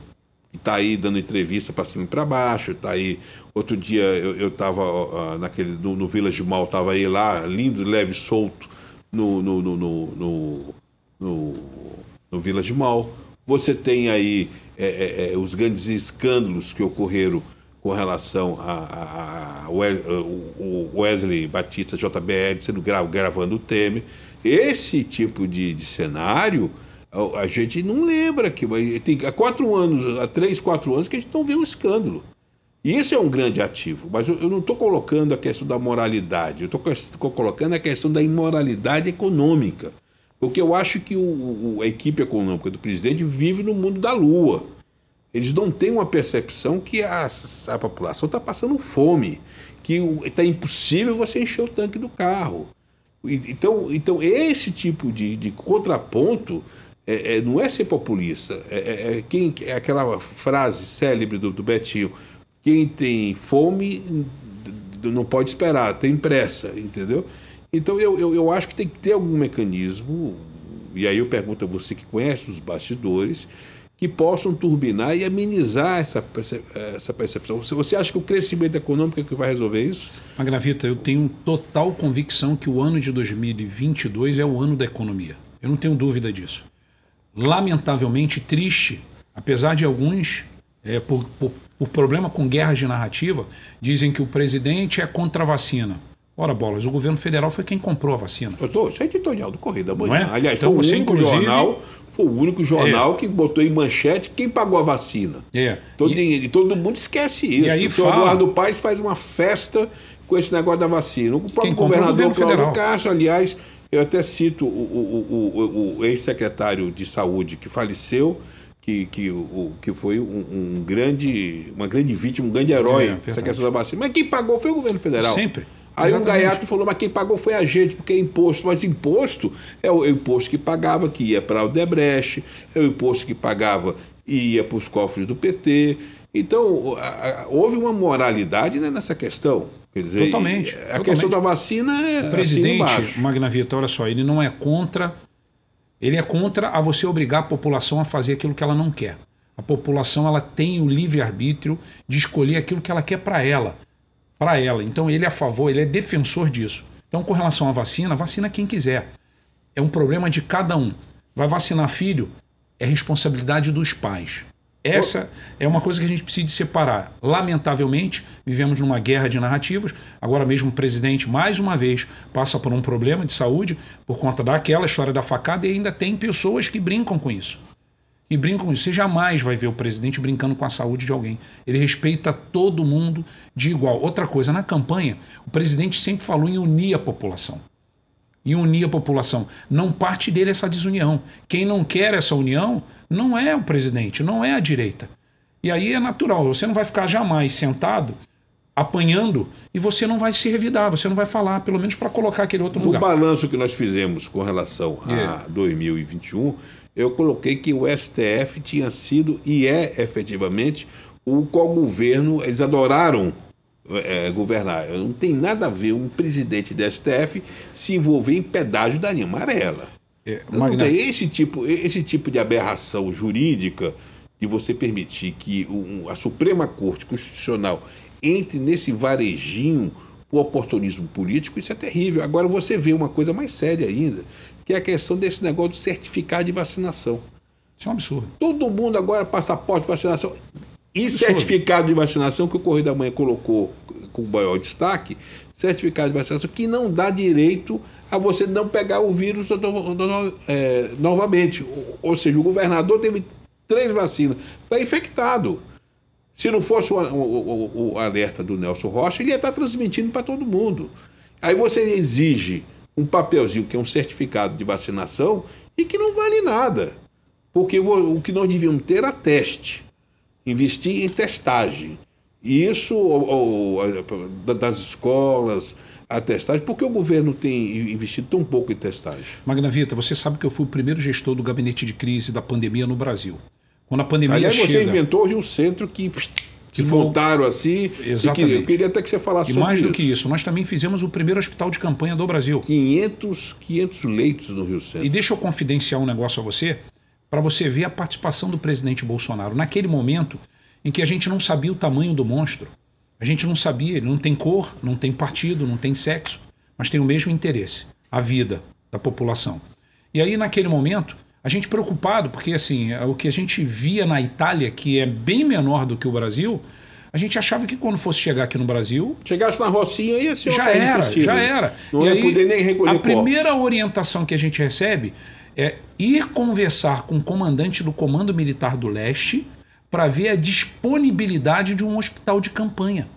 está aí dando entrevista para cima e para baixo, está aí. Outro dia eu estava uh, naquele no, no Village Mall, estava aí lá, lindo, leve, solto, no, no, no, no, no, no Village Mall. Você tem aí é, é, é, os grandes escândalos que ocorreram com relação a, a, a Wesley Batista JBL sendo gra, gravando o Temer. Esse tipo de, de cenário a, a, gente não lembra que tem há quatro anos, há três, quatro anos que a gente não vê um escândalo. E isso é um grande ativo, mas eu, eu não estou colocando a questão da moralidade, eu estou colocando a questão da imoralidade econômica. Porque eu acho que o, o, a equipe econômica do presidente vive no mundo da lua. Eles não têm uma percepção que a, a população está passando fome, que está impossível você encher o tanque do carro. Então, então esse tipo de, de contraponto é, é, não é ser populista. É, é, é quem, é aquela frase célebre do, do Betinho quem tem fome não pode esperar, tem pressa, entendeu? Então eu, eu, eu acho que tem que ter algum mecanismo, e aí eu pergunto a você que conhece os bastidores, que possam turbinar e amenizar essa, essa percepção. Você acha que o crescimento econômico é que vai resolver isso? Magravita, eu tenho total convicção que o ano de 2022 é o ano da economia. Eu não tenho dúvida disso. Lamentavelmente triste, apesar de alguns é, por, por, por, problema com guerras de narrativa, dizem que o presidente é contra a vacina. Ora, bolas, o governo federal foi quem comprou a vacina. Eu tô, isso é editorial do Correio da Manhã. É? Aliás, então, foi, você, o único jornal, foi o único jornal é. que botou em manchete quem pagou a vacina. É. Todo, e, e todo mundo esquece isso. E aí o fala... Eduardo Paes faz uma festa com esse negócio da vacina. O próprio governador Cláudio Castro, aliás, eu até cito o, o, o, o ex-secretário de saúde que faleceu, que, que, o, que foi um, um, grande, uma grande vítima, um grande herói é, essa questão da vacina. Mas quem pagou foi o governo federal. Sempre. Aí o Gaiato falou, mas quem pagou foi a gente, porque é imposto. Mas imposto é o, é imposto que pagava, que ia para o Debrecht, é o imposto que pagava e ia para os cofres do PT. Então, houve uma moralidade né, nessa questão. Quer dizer, totalmente. A totalmente. questão da vacina é. O presidente, Magna Vita, olha só, ele não é contra ele é contra a você obrigar a população a fazer aquilo que ela não quer. A população ela tem o livre arbítrio de escolher aquilo que ela quer para ela, para ela. Então ele é a favor, ele é defensor disso. Então com relação à vacina, vacina quem quiser. É um problema de cada um. Vai vacinar filho é responsabilidade dos pais. Essa é uma coisa que a gente precisa separar. Lamentavelmente, vivemos numa guerra de narrativas. Agora mesmo o presidente, mais uma vez, passa por um problema de saúde por conta daquela história da facada e ainda tem pessoas que brincam com isso. E brincam com isso. Você jamais vai ver o presidente brincando com a saúde de alguém. Ele respeita todo mundo de igual. Outra coisa, na campanha, o presidente sempre falou em unir a população e unir a população. Não parte dele essa desunião. Quem não quer essa união não é o presidente, não é a direita. E aí é natural, você não vai ficar jamais sentado apanhando e você não vai se revidar, você não vai falar, pelo menos para colocar aquele outro no lugar. No balanço que nós fizemos com relação a yeah. 2021, eu coloquei que o STF tinha sido e é efetivamente o qual governo eles adoraram é, governar. Não tem nada a ver um presidente da STF se envolver em pedágio da linha amarela. É, não tem esse tipo, esse tipo de aberração jurídica de você permitir que a Suprema Corte Constitucional entre nesse varejinho o oportunismo político, isso é terrível. Agora você vê uma coisa mais séria ainda, que é a questão desse negócio do certificado de vacinação. Isso é um absurdo. Todo mundo agora passaporte de vacinação. E certificado de vacinação que o Correio da Manhã colocou com maior destaque, certificado de vacinação que não dá direito a você não pegar o vírus é, novamente. Ou seja, o governador teve três vacinas. Está infectado. Se não fosse o, o, o, alerta do Nelson Rocha, ele ia estar transmitindo para todo mundo. Aí você exige um papelzinho que é um certificado de vacinação e que não vale nada. Porque o, que nós devíamos ter era teste, investir em testagem. E isso das escolas, a testagem, por que o governo tem investido tão pouco em testagem? Magna Vita, você sabe que eu fui o primeiro gestor do gabinete de crise da pandemia no Brasil. Quando a pandemia Aliás, chega... você inventou de um centro que se voltaram assim. Exatamente. eu queria até que você falasse e sobre mais isso. do que isso, nós também fizemos o primeiro hospital de campanha do Brasil. 500, 500 leitos no Rio Centro. E deixa eu confidenciar um negócio a você, para você ver a participação do presidente Bolsonaro. Naquele momento em que a gente não sabia o tamanho do monstro, a gente não sabia, ele não tem cor, não tem partido, não tem sexo, mas tem o mesmo interesse, a vida da população. E aí, naquele momento, a gente preocupado, porque assim, o que a gente via na Itália, que é bem menor do que o Brasil, a gente achava que quando fosse chegar aqui no Brasil. Chegasse na Rocinha ia ser Já era, já era. Não e ia aí, poder nem recolher A primeira orientação que a gente recebe é ir conversar com o comandante do Comando Militar do Leste para ver a disponibilidade de um hospital de campanha.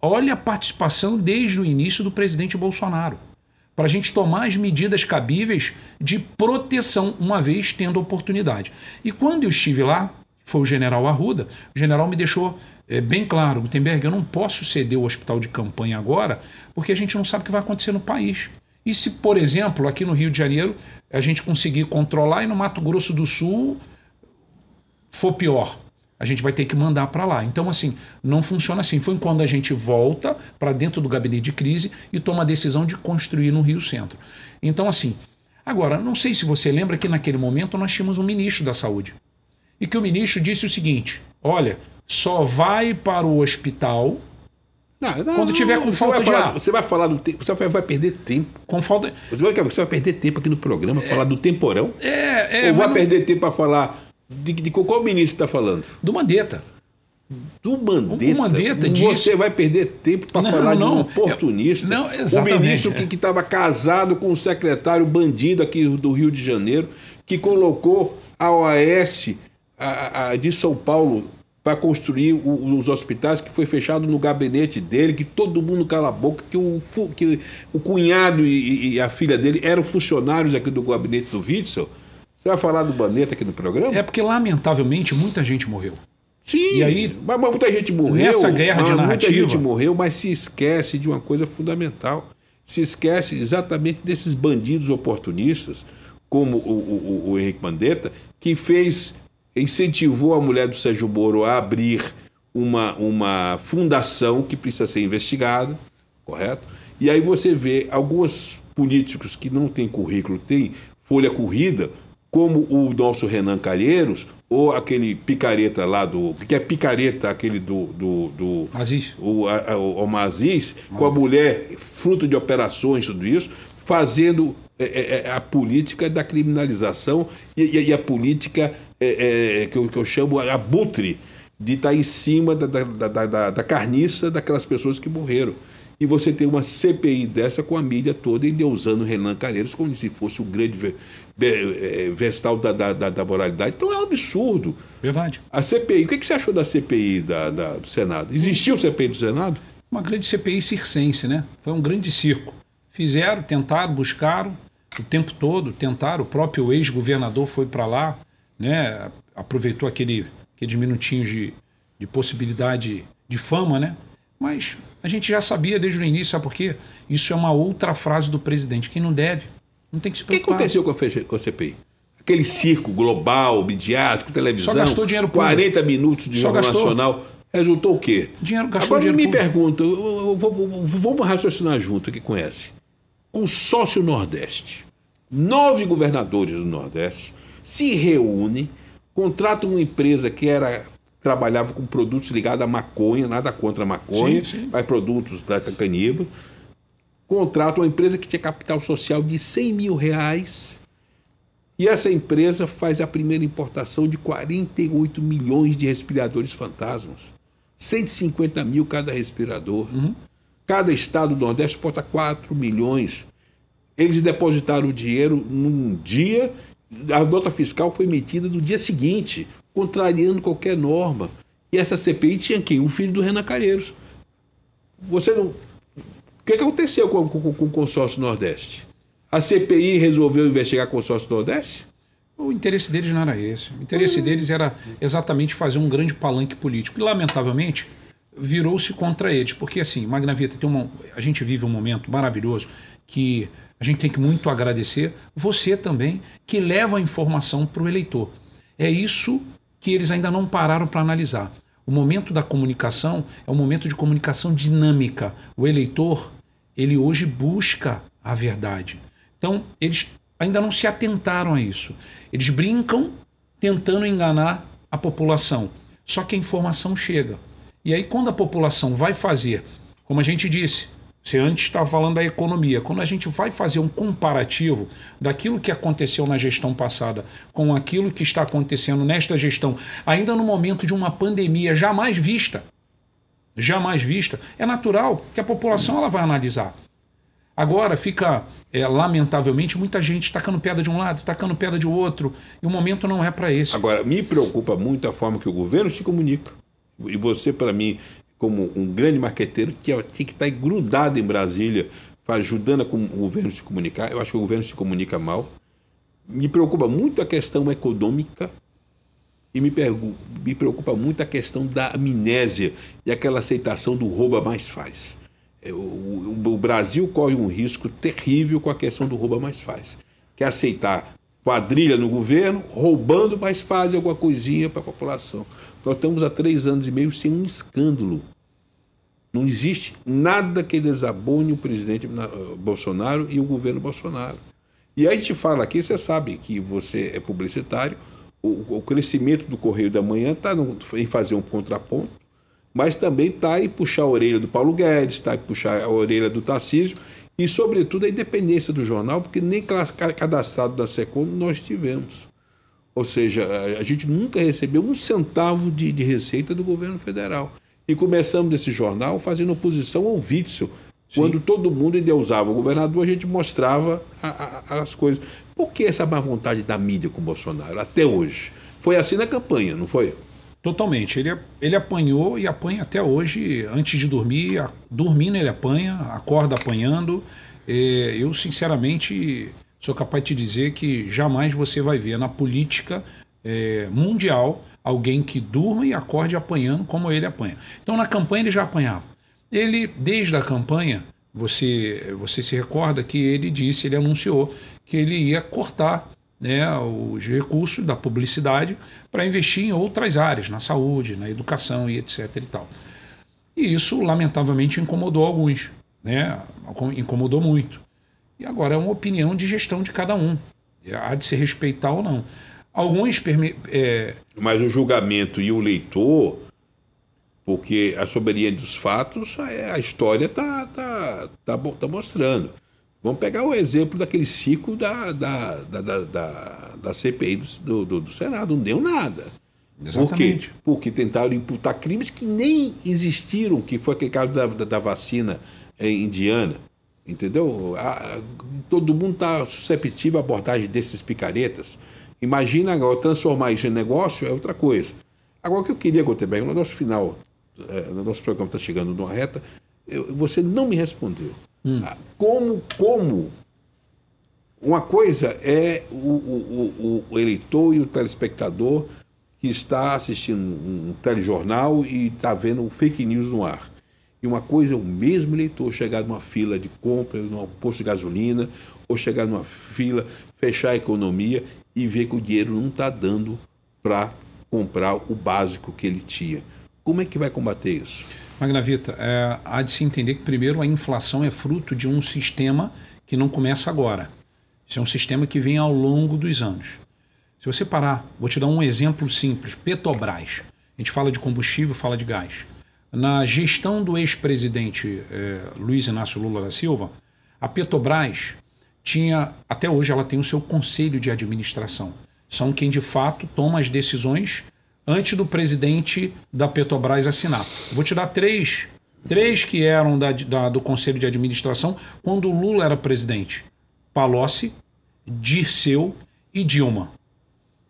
Olha a participação desde o início do presidente Bolsonaro para a gente tomar as medidas cabíveis de proteção, uma vez tendo oportunidade. E quando eu estive lá, foi o general Arruda, o general me deixou é, bem claro, Gutenberg, eu não posso ceder o hospital de campanha agora, porque a gente não sabe o que vai acontecer no país. E se, por exemplo, aqui no Rio de Janeiro, a gente conseguir controlar e no Mato Grosso do Sul for pior? a gente vai ter que mandar para lá. Então, assim, não funciona assim. Foi quando a gente volta para dentro do gabinete de crise e toma a decisão de construir no Rio Centro. Então, assim, agora, não sei se você lembra que naquele momento nós tínhamos um ministro da Saúde. E que o ministro disse o seguinte: olha, só vai para o hospital não, não, quando tiver com falta de falar, ar. Você vai falar do tempo, você vai, vai, perder tempo. Com falta. Você vai, você vai perder tempo aqui no programa, é, falar do temporão. É, é. Ou vai perder tempo para falar de, de qual ministro está falando? Do Mandetta. Do Mandetta. O Mandetta Você vai perder tempo para falar não, de um oportunista. Não, o ministro que estava casado com o secretário bandido aqui do Rio de Janeiro, que colocou a OAS a, a, de São Paulo para construir o, os hospitais, que foi fechado no gabinete dele, que todo mundo cala a boca, que o, que o cunhado e, e a filha dele eram funcionários aqui do gabinete do Witzel você vai falar do Baneta aqui no programa? É porque, lamentavelmente, muita gente morreu. Sim, e aí, mas, mas muita gente morreu. Nessa guerra de narrativa. Muita gente morreu, mas se esquece de uma coisa fundamental. Se esquece exatamente desses bandidos oportunistas, como o, o, o Henrique Mandetta, que fez, incentivou a mulher do Sérgio Moro a abrir uma, uma fundação que precisa ser investigada, correto? E aí você vê alguns políticos que não têm currículo, têm folha corrida, como o nosso Renan Calheiros, ou aquele picareta lá do. que é picareta, aquele do. do, do Aziz. O, a, o, o Maziz, com a mulher, fruto de operações, tudo isso, fazendo é, é, é a política da criminalização e, e a política é, é, que, eu, que eu chamo abutre, de estar em cima da, da, da, da, da carniça daquelas pessoas que morreram e você tem uma CPI dessa com a mídia toda endeusando Renan Calheiros como se fosse o grande vestal da, da, da, moralidade. Então é um absurdo. Verdade. A CPI, o que você achou da CPI da, da, do Senado? Existiu CPI do Senado? Uma grande CPI circense, né? Foi um grande circo. Fizeram, tentaram, buscaram o tempo todo, tentaram. O próprio ex-governador foi para lá, né? aproveitou aquele, aqueles minutinhos de, de possibilidade de fama, né? Mas a gente já sabia desde o início, sabe por quê? Isso é uma outra frase do presidente. Quem não deve, não tem que se preocupar. O que aconteceu com a, CPI? Aquele circo global, midiático, televisão. Só gastou dinheiro público. 40 minutos de Jornal Nacional. Resultou o quê? Dinheiro gastou Agora dinheiro me público. pergunta, vamos raciocinar junto aqui com esse. Consórcio Nordeste. Nove governadores do Nordeste se reúnem, contratam uma empresa que era trabalhava com produtos ligados à maconha, nada contra a maconha, sim, sim. mas produtos da caniba. Contrata uma empresa que tinha capital social de 100 mil reais. E essa empresa faz a primeira importação de 48 milhões de respiradores fantasmas. 150 mil cada respirador. Uhum. Cada estado do Nordeste exporta 4 milhões. Eles depositaram o dinheiro num dia, a nota fiscal foi emitida no dia seguinte contrariando qualquer norma. E essa CPI tinha quem? O filho do Renan Calheiros. Você não. O que aconteceu com, com, com o consórcio Nordeste? A CPI resolveu investigar o consórcio Nordeste? O interesse deles não era esse. O interesse uhum. deles era exatamente fazer um grande palanque político. E, lamentavelmente, virou-se contra eles. Porque, assim, Magna Vita, tem uma, a gente vive um momento maravilhoso que a gente tem que muito agradecer. Você também, que leva a informação para o eleitor. É isso que eles ainda não pararam para analisar. O momento da comunicação é um momento de comunicação dinâmica. O eleitor, ele hoje busca a verdade. Então, eles ainda não se atentaram a isso. Eles brincam tentando enganar a população. Só que a informação chega. E aí, quando a população vai fazer, como a gente disse, você antes estava falando da economia, quando a gente vai fazer um comparativo daquilo que aconteceu na gestão passada com aquilo que está acontecendo nesta gestão, ainda no momento de uma pandemia jamais vista, jamais vista, é natural que a população ela vai analisar. Agora fica, é, lamentavelmente, muita gente tacando pedra de um lado, tacando pedra de outro, e o momento não é para esse. Agora, me preocupa muito a forma que o governo se comunica. E você, para mim, como um grande marqueteiro, tinha, tinha que estar grudado em Brasília, ajudando o governo a se comunicar. Eu acho que o governo se comunica mal. Me preocupa muito a questão econômica e me, me preocupa muito a questão da amnésia e aquela aceitação do rouba mais faz. É, o, Brasil corre um risco terrível com a questão do rouba mais faz. Quer aceitar quadrilha no governo, roubando, mas faz alguma coisinha para a população. Nós estamos há três anos e meio sem um escândalo. Não existe nada que desabone o presidente Bolsonaro e o governo Bolsonaro. E aí gente fala aqui, você sabe que você é publicitário, o, o crescimento do Correio da Manhã está em fazer um contraponto mas também está em puxar a orelha do Paulo Guedes, está em puxar a orelha do Tarcísio e, sobretudo, a independência do jornal, porque nem cadastrado da SECOM nós tivemos. Ou seja, a gente nunca recebeu um centavo de, de receita do governo federal. E começamos desse jornal fazendo oposição ao Witzel. Quando todo mundo endeusava o governador, a gente mostrava a, a, as coisas. Por que essa má vontade da mídia com o Bolsonaro até hoje? Foi assim na campanha, não foi? Totalmente. Ele, ele apanhou e apanha até hoje, antes de dormir. Dormindo ele apanha, acorda apanhando. É, eu, sinceramente, sou capaz de te dizer que jamais você vai ver na política é, mundial alguém que durma e acorde apanhando como ele apanha. Então, na campanha ele já apanhava. Ele, desde a campanha, você, você se recorda que ele disse, ele anunciou que ele ia cortar né, os recursos da publicidade para investir em outras áreas, na saúde, na educação e etc. E, tal. e isso, lamentavelmente, incomodou alguns, né, incomodou muito. E agora é uma opinião de gestão de cada um. Há de se respeitar ou não. Alguns. É... Mas o julgamento e o leitor, porque a soberania dos fatos, a história está tá, tá, tá mostrando. Vamos pegar o exemplo daquele ciclo da, da, da, da, da CPI do, do, do, Senado. Não deu nada. Exatamente. Por quê? Porque tentaram imputar crimes que nem existiram, que foi aquele caso da, da, da vacina indiana. Entendeu? A, todo mundo está susceptível à abordagem desses picaretas. Imagina agora transformar isso em negócio é outra coisa. Agora, o que eu queria, Gutenberg, no nosso final, é, no nosso programa está chegando numa reta, eu, você não me respondeu. Hum. Como, como uma coisa é o, o, o, eleitor e o telespectador que está assistindo um telejornal e está vendo fake news no ar. E uma coisa é o mesmo eleitor chegar numa fila de compra, num posto de gasolina, ou chegar numa fila, fechar a economia e ver que o dinheiro não está dando para comprar o básico que ele tinha. Como é que vai combater isso? Magnavita, é, há de se entender que, primeiro, a inflação é fruto de um sistema que não começa agora. Isso é um sistema que vem ao longo dos anos. Se você parar, vou te dar um exemplo simples: Petrobras. A gente fala de combustível, fala de gás. Na gestão do ex-presidente é, Luiz Inácio Lula da Silva, a Petrobras tinha, até hoje, ela tem o seu conselho de administração. São quem de fato toma as decisões antes do presidente da Petrobras assinar. vou te dar três, três que eram da, da, do Conselho de Administração quando o Lula era presidente: Palocci, Dirceu e Dilma.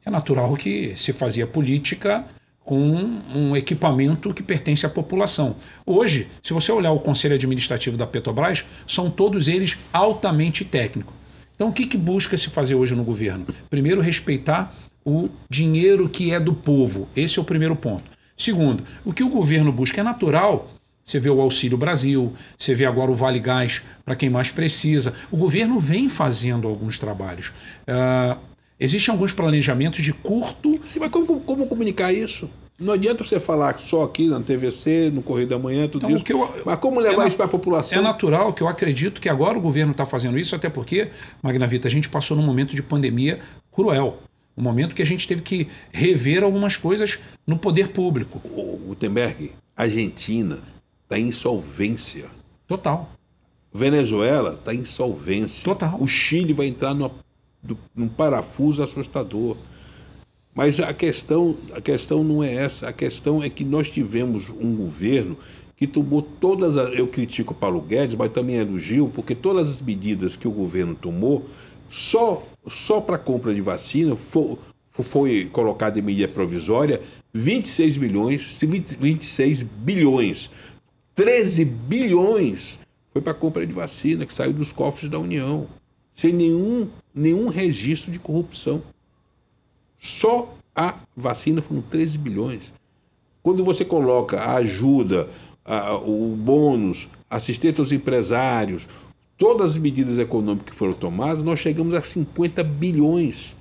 é natural que se fazia política com um equipamento que pertence à população. Hoje, se você olhar o conselho administrativo da Petrobras, são todos eles altamente técnicos. Então, o que, que busca se fazer hoje no governo? Primeiro, respeitar o dinheiro que é do povo. Esse é o primeiro ponto. Segundo, o que o governo busca é natural. Você vê o Auxílio Brasil, você vê agora o Vale Gás para quem mais precisa. O governo vem fazendo alguns trabalhos. Uh, existem alguns planejamentos de curto. Sim, mas como, como comunicar isso? Não adianta você falar só aqui na TVC, no Correio da Manhã, tudo então, isso. Eu, Mas como levar é isso para a população? É natural que eu acredito que agora o governo está fazendo isso, até porque, Magnavita, a gente passou num momento de pandemia cruel. Um momento que a gente teve que rever algumas coisas no poder público. O Gutenberg, Argentina está em insolvência. Total. Venezuela está em insolvência. Total. O Chile vai entrar numa, num parafuso assustador. Mas a questão, a questão não é essa. A questão é que nós tivemos um governo que tomou todas as. Eu critico o Paulo Guedes, mas também elogio, porque todas as medidas que o governo tomou, só, só para compra de vacina, foi, foi colocada em medida provisória 26 milhões, 26 bilhões. 13 bilhões foi para compra de vacina, que saiu dos cofres da União, sem nenhum, nenhum registro de corrupção. Só a vacina foram 13 bilhões. Quando você coloca a ajuda, a, o bônus, assistência aos empresários, todas as medidas econômicas que foram tomadas, nós chegamos a 50 bilhões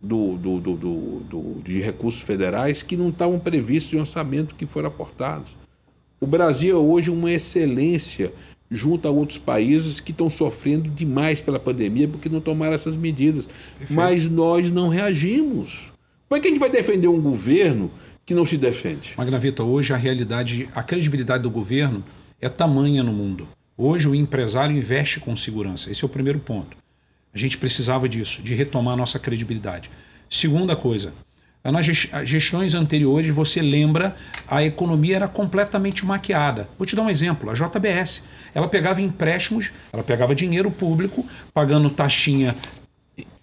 do, do, do, do, de recursos federais que não estavam previstos em orçamento que foram aportados. O Brasil é hoje uma excelência junto a outros países que estão sofrendo demais pela pandemia porque não tomaram essas medidas. Perfeito. Mas nós não reagimos. Como é que a gente vai defender um governo que não se defende? Magnavita, hoje a realidade, a credibilidade do governo é tamanha no mundo. Hoje o empresário investe com segurança. Esse é o primeiro ponto. A gente precisava disso, de retomar a nossa credibilidade. Segunda coisa, nas gestões anteriores, você lembra, a economia era completamente maquiada. Vou te dar um exemplo: a JBS. Ela pegava empréstimos, ela pegava dinheiro público, pagando taxinha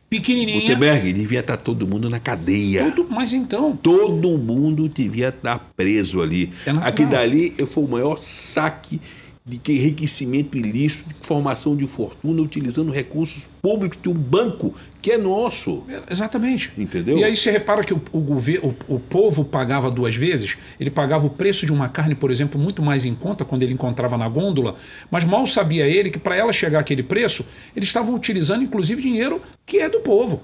pequenininha. Gutenberg, devia estar tá todo mundo na cadeia. Tudo, mas então. Todo mundo devia estar tá preso ali. É Aqui dali foi o maior saque de que enriquecimento ilícito, de formação de fortuna, utilizando recursos públicos de um banco que é nosso. Exatamente. Entendeu? E aí você repara que o, o, governo, o, o povo pagava duas vezes. Ele pagava o preço de uma carne, por exemplo, muito mais em conta quando ele encontrava na gôndola, mas mal sabia ele que para ela chegar àquele preço, eles estavam utilizando inclusive dinheiro que é do povo.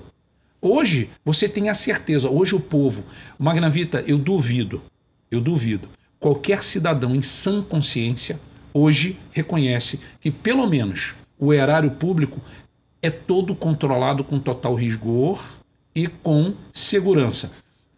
Hoje você tem a certeza, hoje o povo, Magna Vita, eu duvido, eu duvido, qualquer cidadão em sã consciência hoje reconhece que, pelo menos, o erário público é todo controlado com total rigor e com segurança.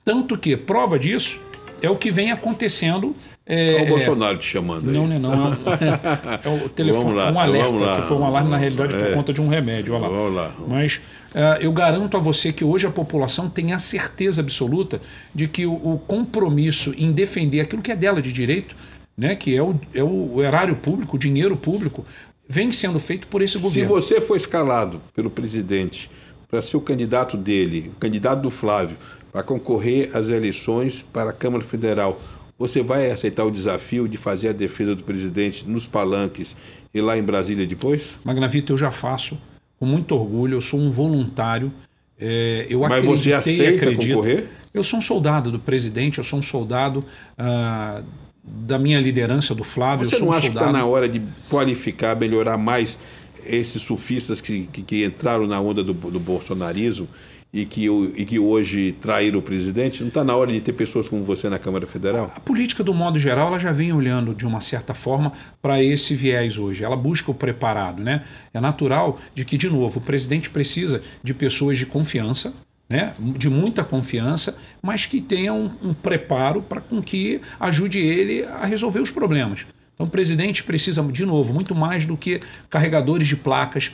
Tanto que prova disso é o que vem acontecendo. É, é o Bolsonaro te chamando aí. Não, não, não. É, é o telefone, lá, um alerta, que foi um alarme, na realidade, por é. conta de um remédio. Olha lá. Vamos lá. Mas uh, eu garanto a você que hoje a população tem a certeza absoluta de que o, o compromisso em defender aquilo que é dela de direito né, que é o, é o erário público, o dinheiro público, vem sendo feito por esse governo. Se você for escalado pelo presidente para ser o candidato dele, o candidato do Flávio, para concorrer às eleições para a Câmara Federal, você vai aceitar o desafio de fazer a defesa do presidente nos palanques e lá em Brasília depois? Magnavita, eu já faço com muito orgulho, eu sou um voluntário. É, eu Mas você aceita acredito. concorrer? Eu sou um soldado do presidente, eu sou um soldado uh, da minha liderança, do Flávio. Você não acha que está na hora de qualificar, melhorar mais esses sufistas que, que, que entraram na onda do, do bolsonarismo e que, e que hoje traíram o presidente? Não está na hora de ter pessoas como você na Câmara Federal? A, a política, do modo geral, ela já vem olhando de uma certa forma para esse viés hoje. Ela busca o preparado. Né? É natural de que, de novo, o presidente precisa de pessoas de confiança né, de muita confiança, mas que tenha um, um preparo para com que ajude ele a resolver os problemas. Então, o presidente precisa, de novo, muito mais do que carregadores de placas,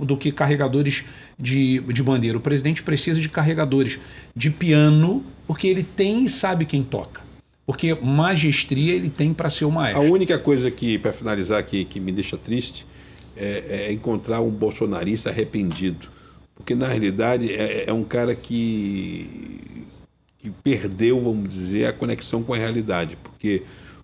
do que carregadores de, de bandeira. O presidente precisa de carregadores de piano, porque ele tem e sabe quem toca. Porque magistria ele tem para ser o maestro. A única coisa que, para finalizar aqui, que me deixa triste é, é encontrar um bolsonarista arrependido porque na realidade é, é um cara que, que perdeu, vamos dizer, a conexão com a realidade, porque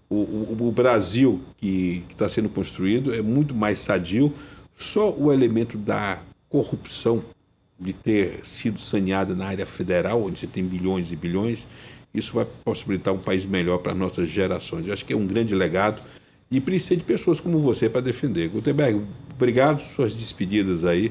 o, o, o Brasil que está sendo construído é muito mais sadio, só o elemento da corrupção de ter sido saneada na área federal, onde você tem bilhões e bilhões, isso vai possibilitar um país melhor para as nossas gerações. Eu acho que é um grande legado e precisa de pessoas como você para defender. Gutenberg, obrigado, suas despedidas aí.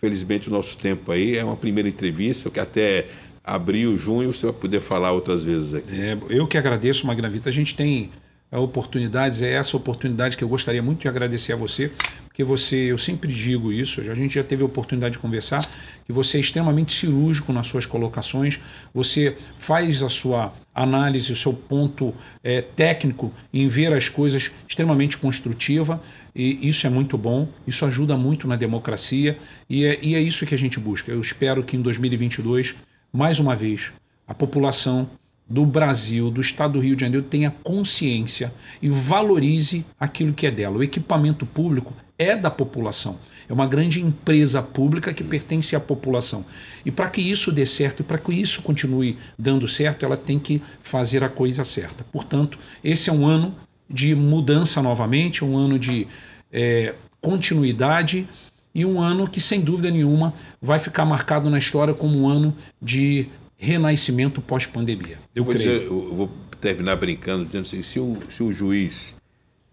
Felizmente o nosso tempo aí é uma primeira entrevista, que até abril, junho você vai poder falar outras vezes aqui. É, eu que agradeço, Magnavita. A gente tem oportunidades, é essa oportunidade que eu gostaria muito de agradecer a você, porque você, eu sempre digo isso, a gente já teve a oportunidade de conversar, que você é extremamente cirúrgico nas suas colocações, você faz a sua análise, o seu ponto é, técnico em ver as coisas extremamente construtiva, e isso é muito bom, isso ajuda muito na democracia, e é, e é isso que a gente busca. Eu espero que em 2022, mais uma vez, a população do Brasil, do estado do Rio de Janeiro, tenha consciência e valorize aquilo que é dela. O equipamento público é da população. É uma grande empresa pública que pertence à população. E para que isso dê certo e para que isso continue dando certo, ela tem que fazer a coisa certa. Portanto, esse é um ano de mudança novamente, um ano de é, continuidade e um ano que, sem dúvida nenhuma, vai ficar marcado na história como um ano de renascimento pós-pandemia. Eu. Dizer, eu vou terminar brincando, dizendo assim: se o, se o juiz,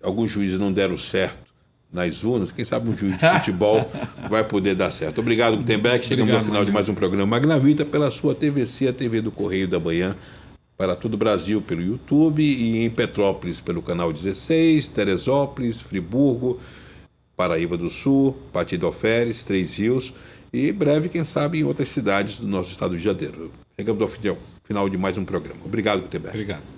alguns juízes não deram certo nas urnas, quem sabe um juiz de futebol vai poder dar certo. Obrigado, Gutenberg. Chegamos Obrigado, ao final de mais um programa Magnavita pela sua TVC, a TV do Correio da Manhã, para todo o Brasil pelo YouTube e em Petrópolis pelo canal 16, Teresópolis, Friburgo, Paraíba do Sul, Partido Alferes, Três Rios e breve, quem sabe, em outras cidades do nosso estado de Janeiro. Chegamos ao final de mais um programa. Obrigado, Gutenberg. Obrigado.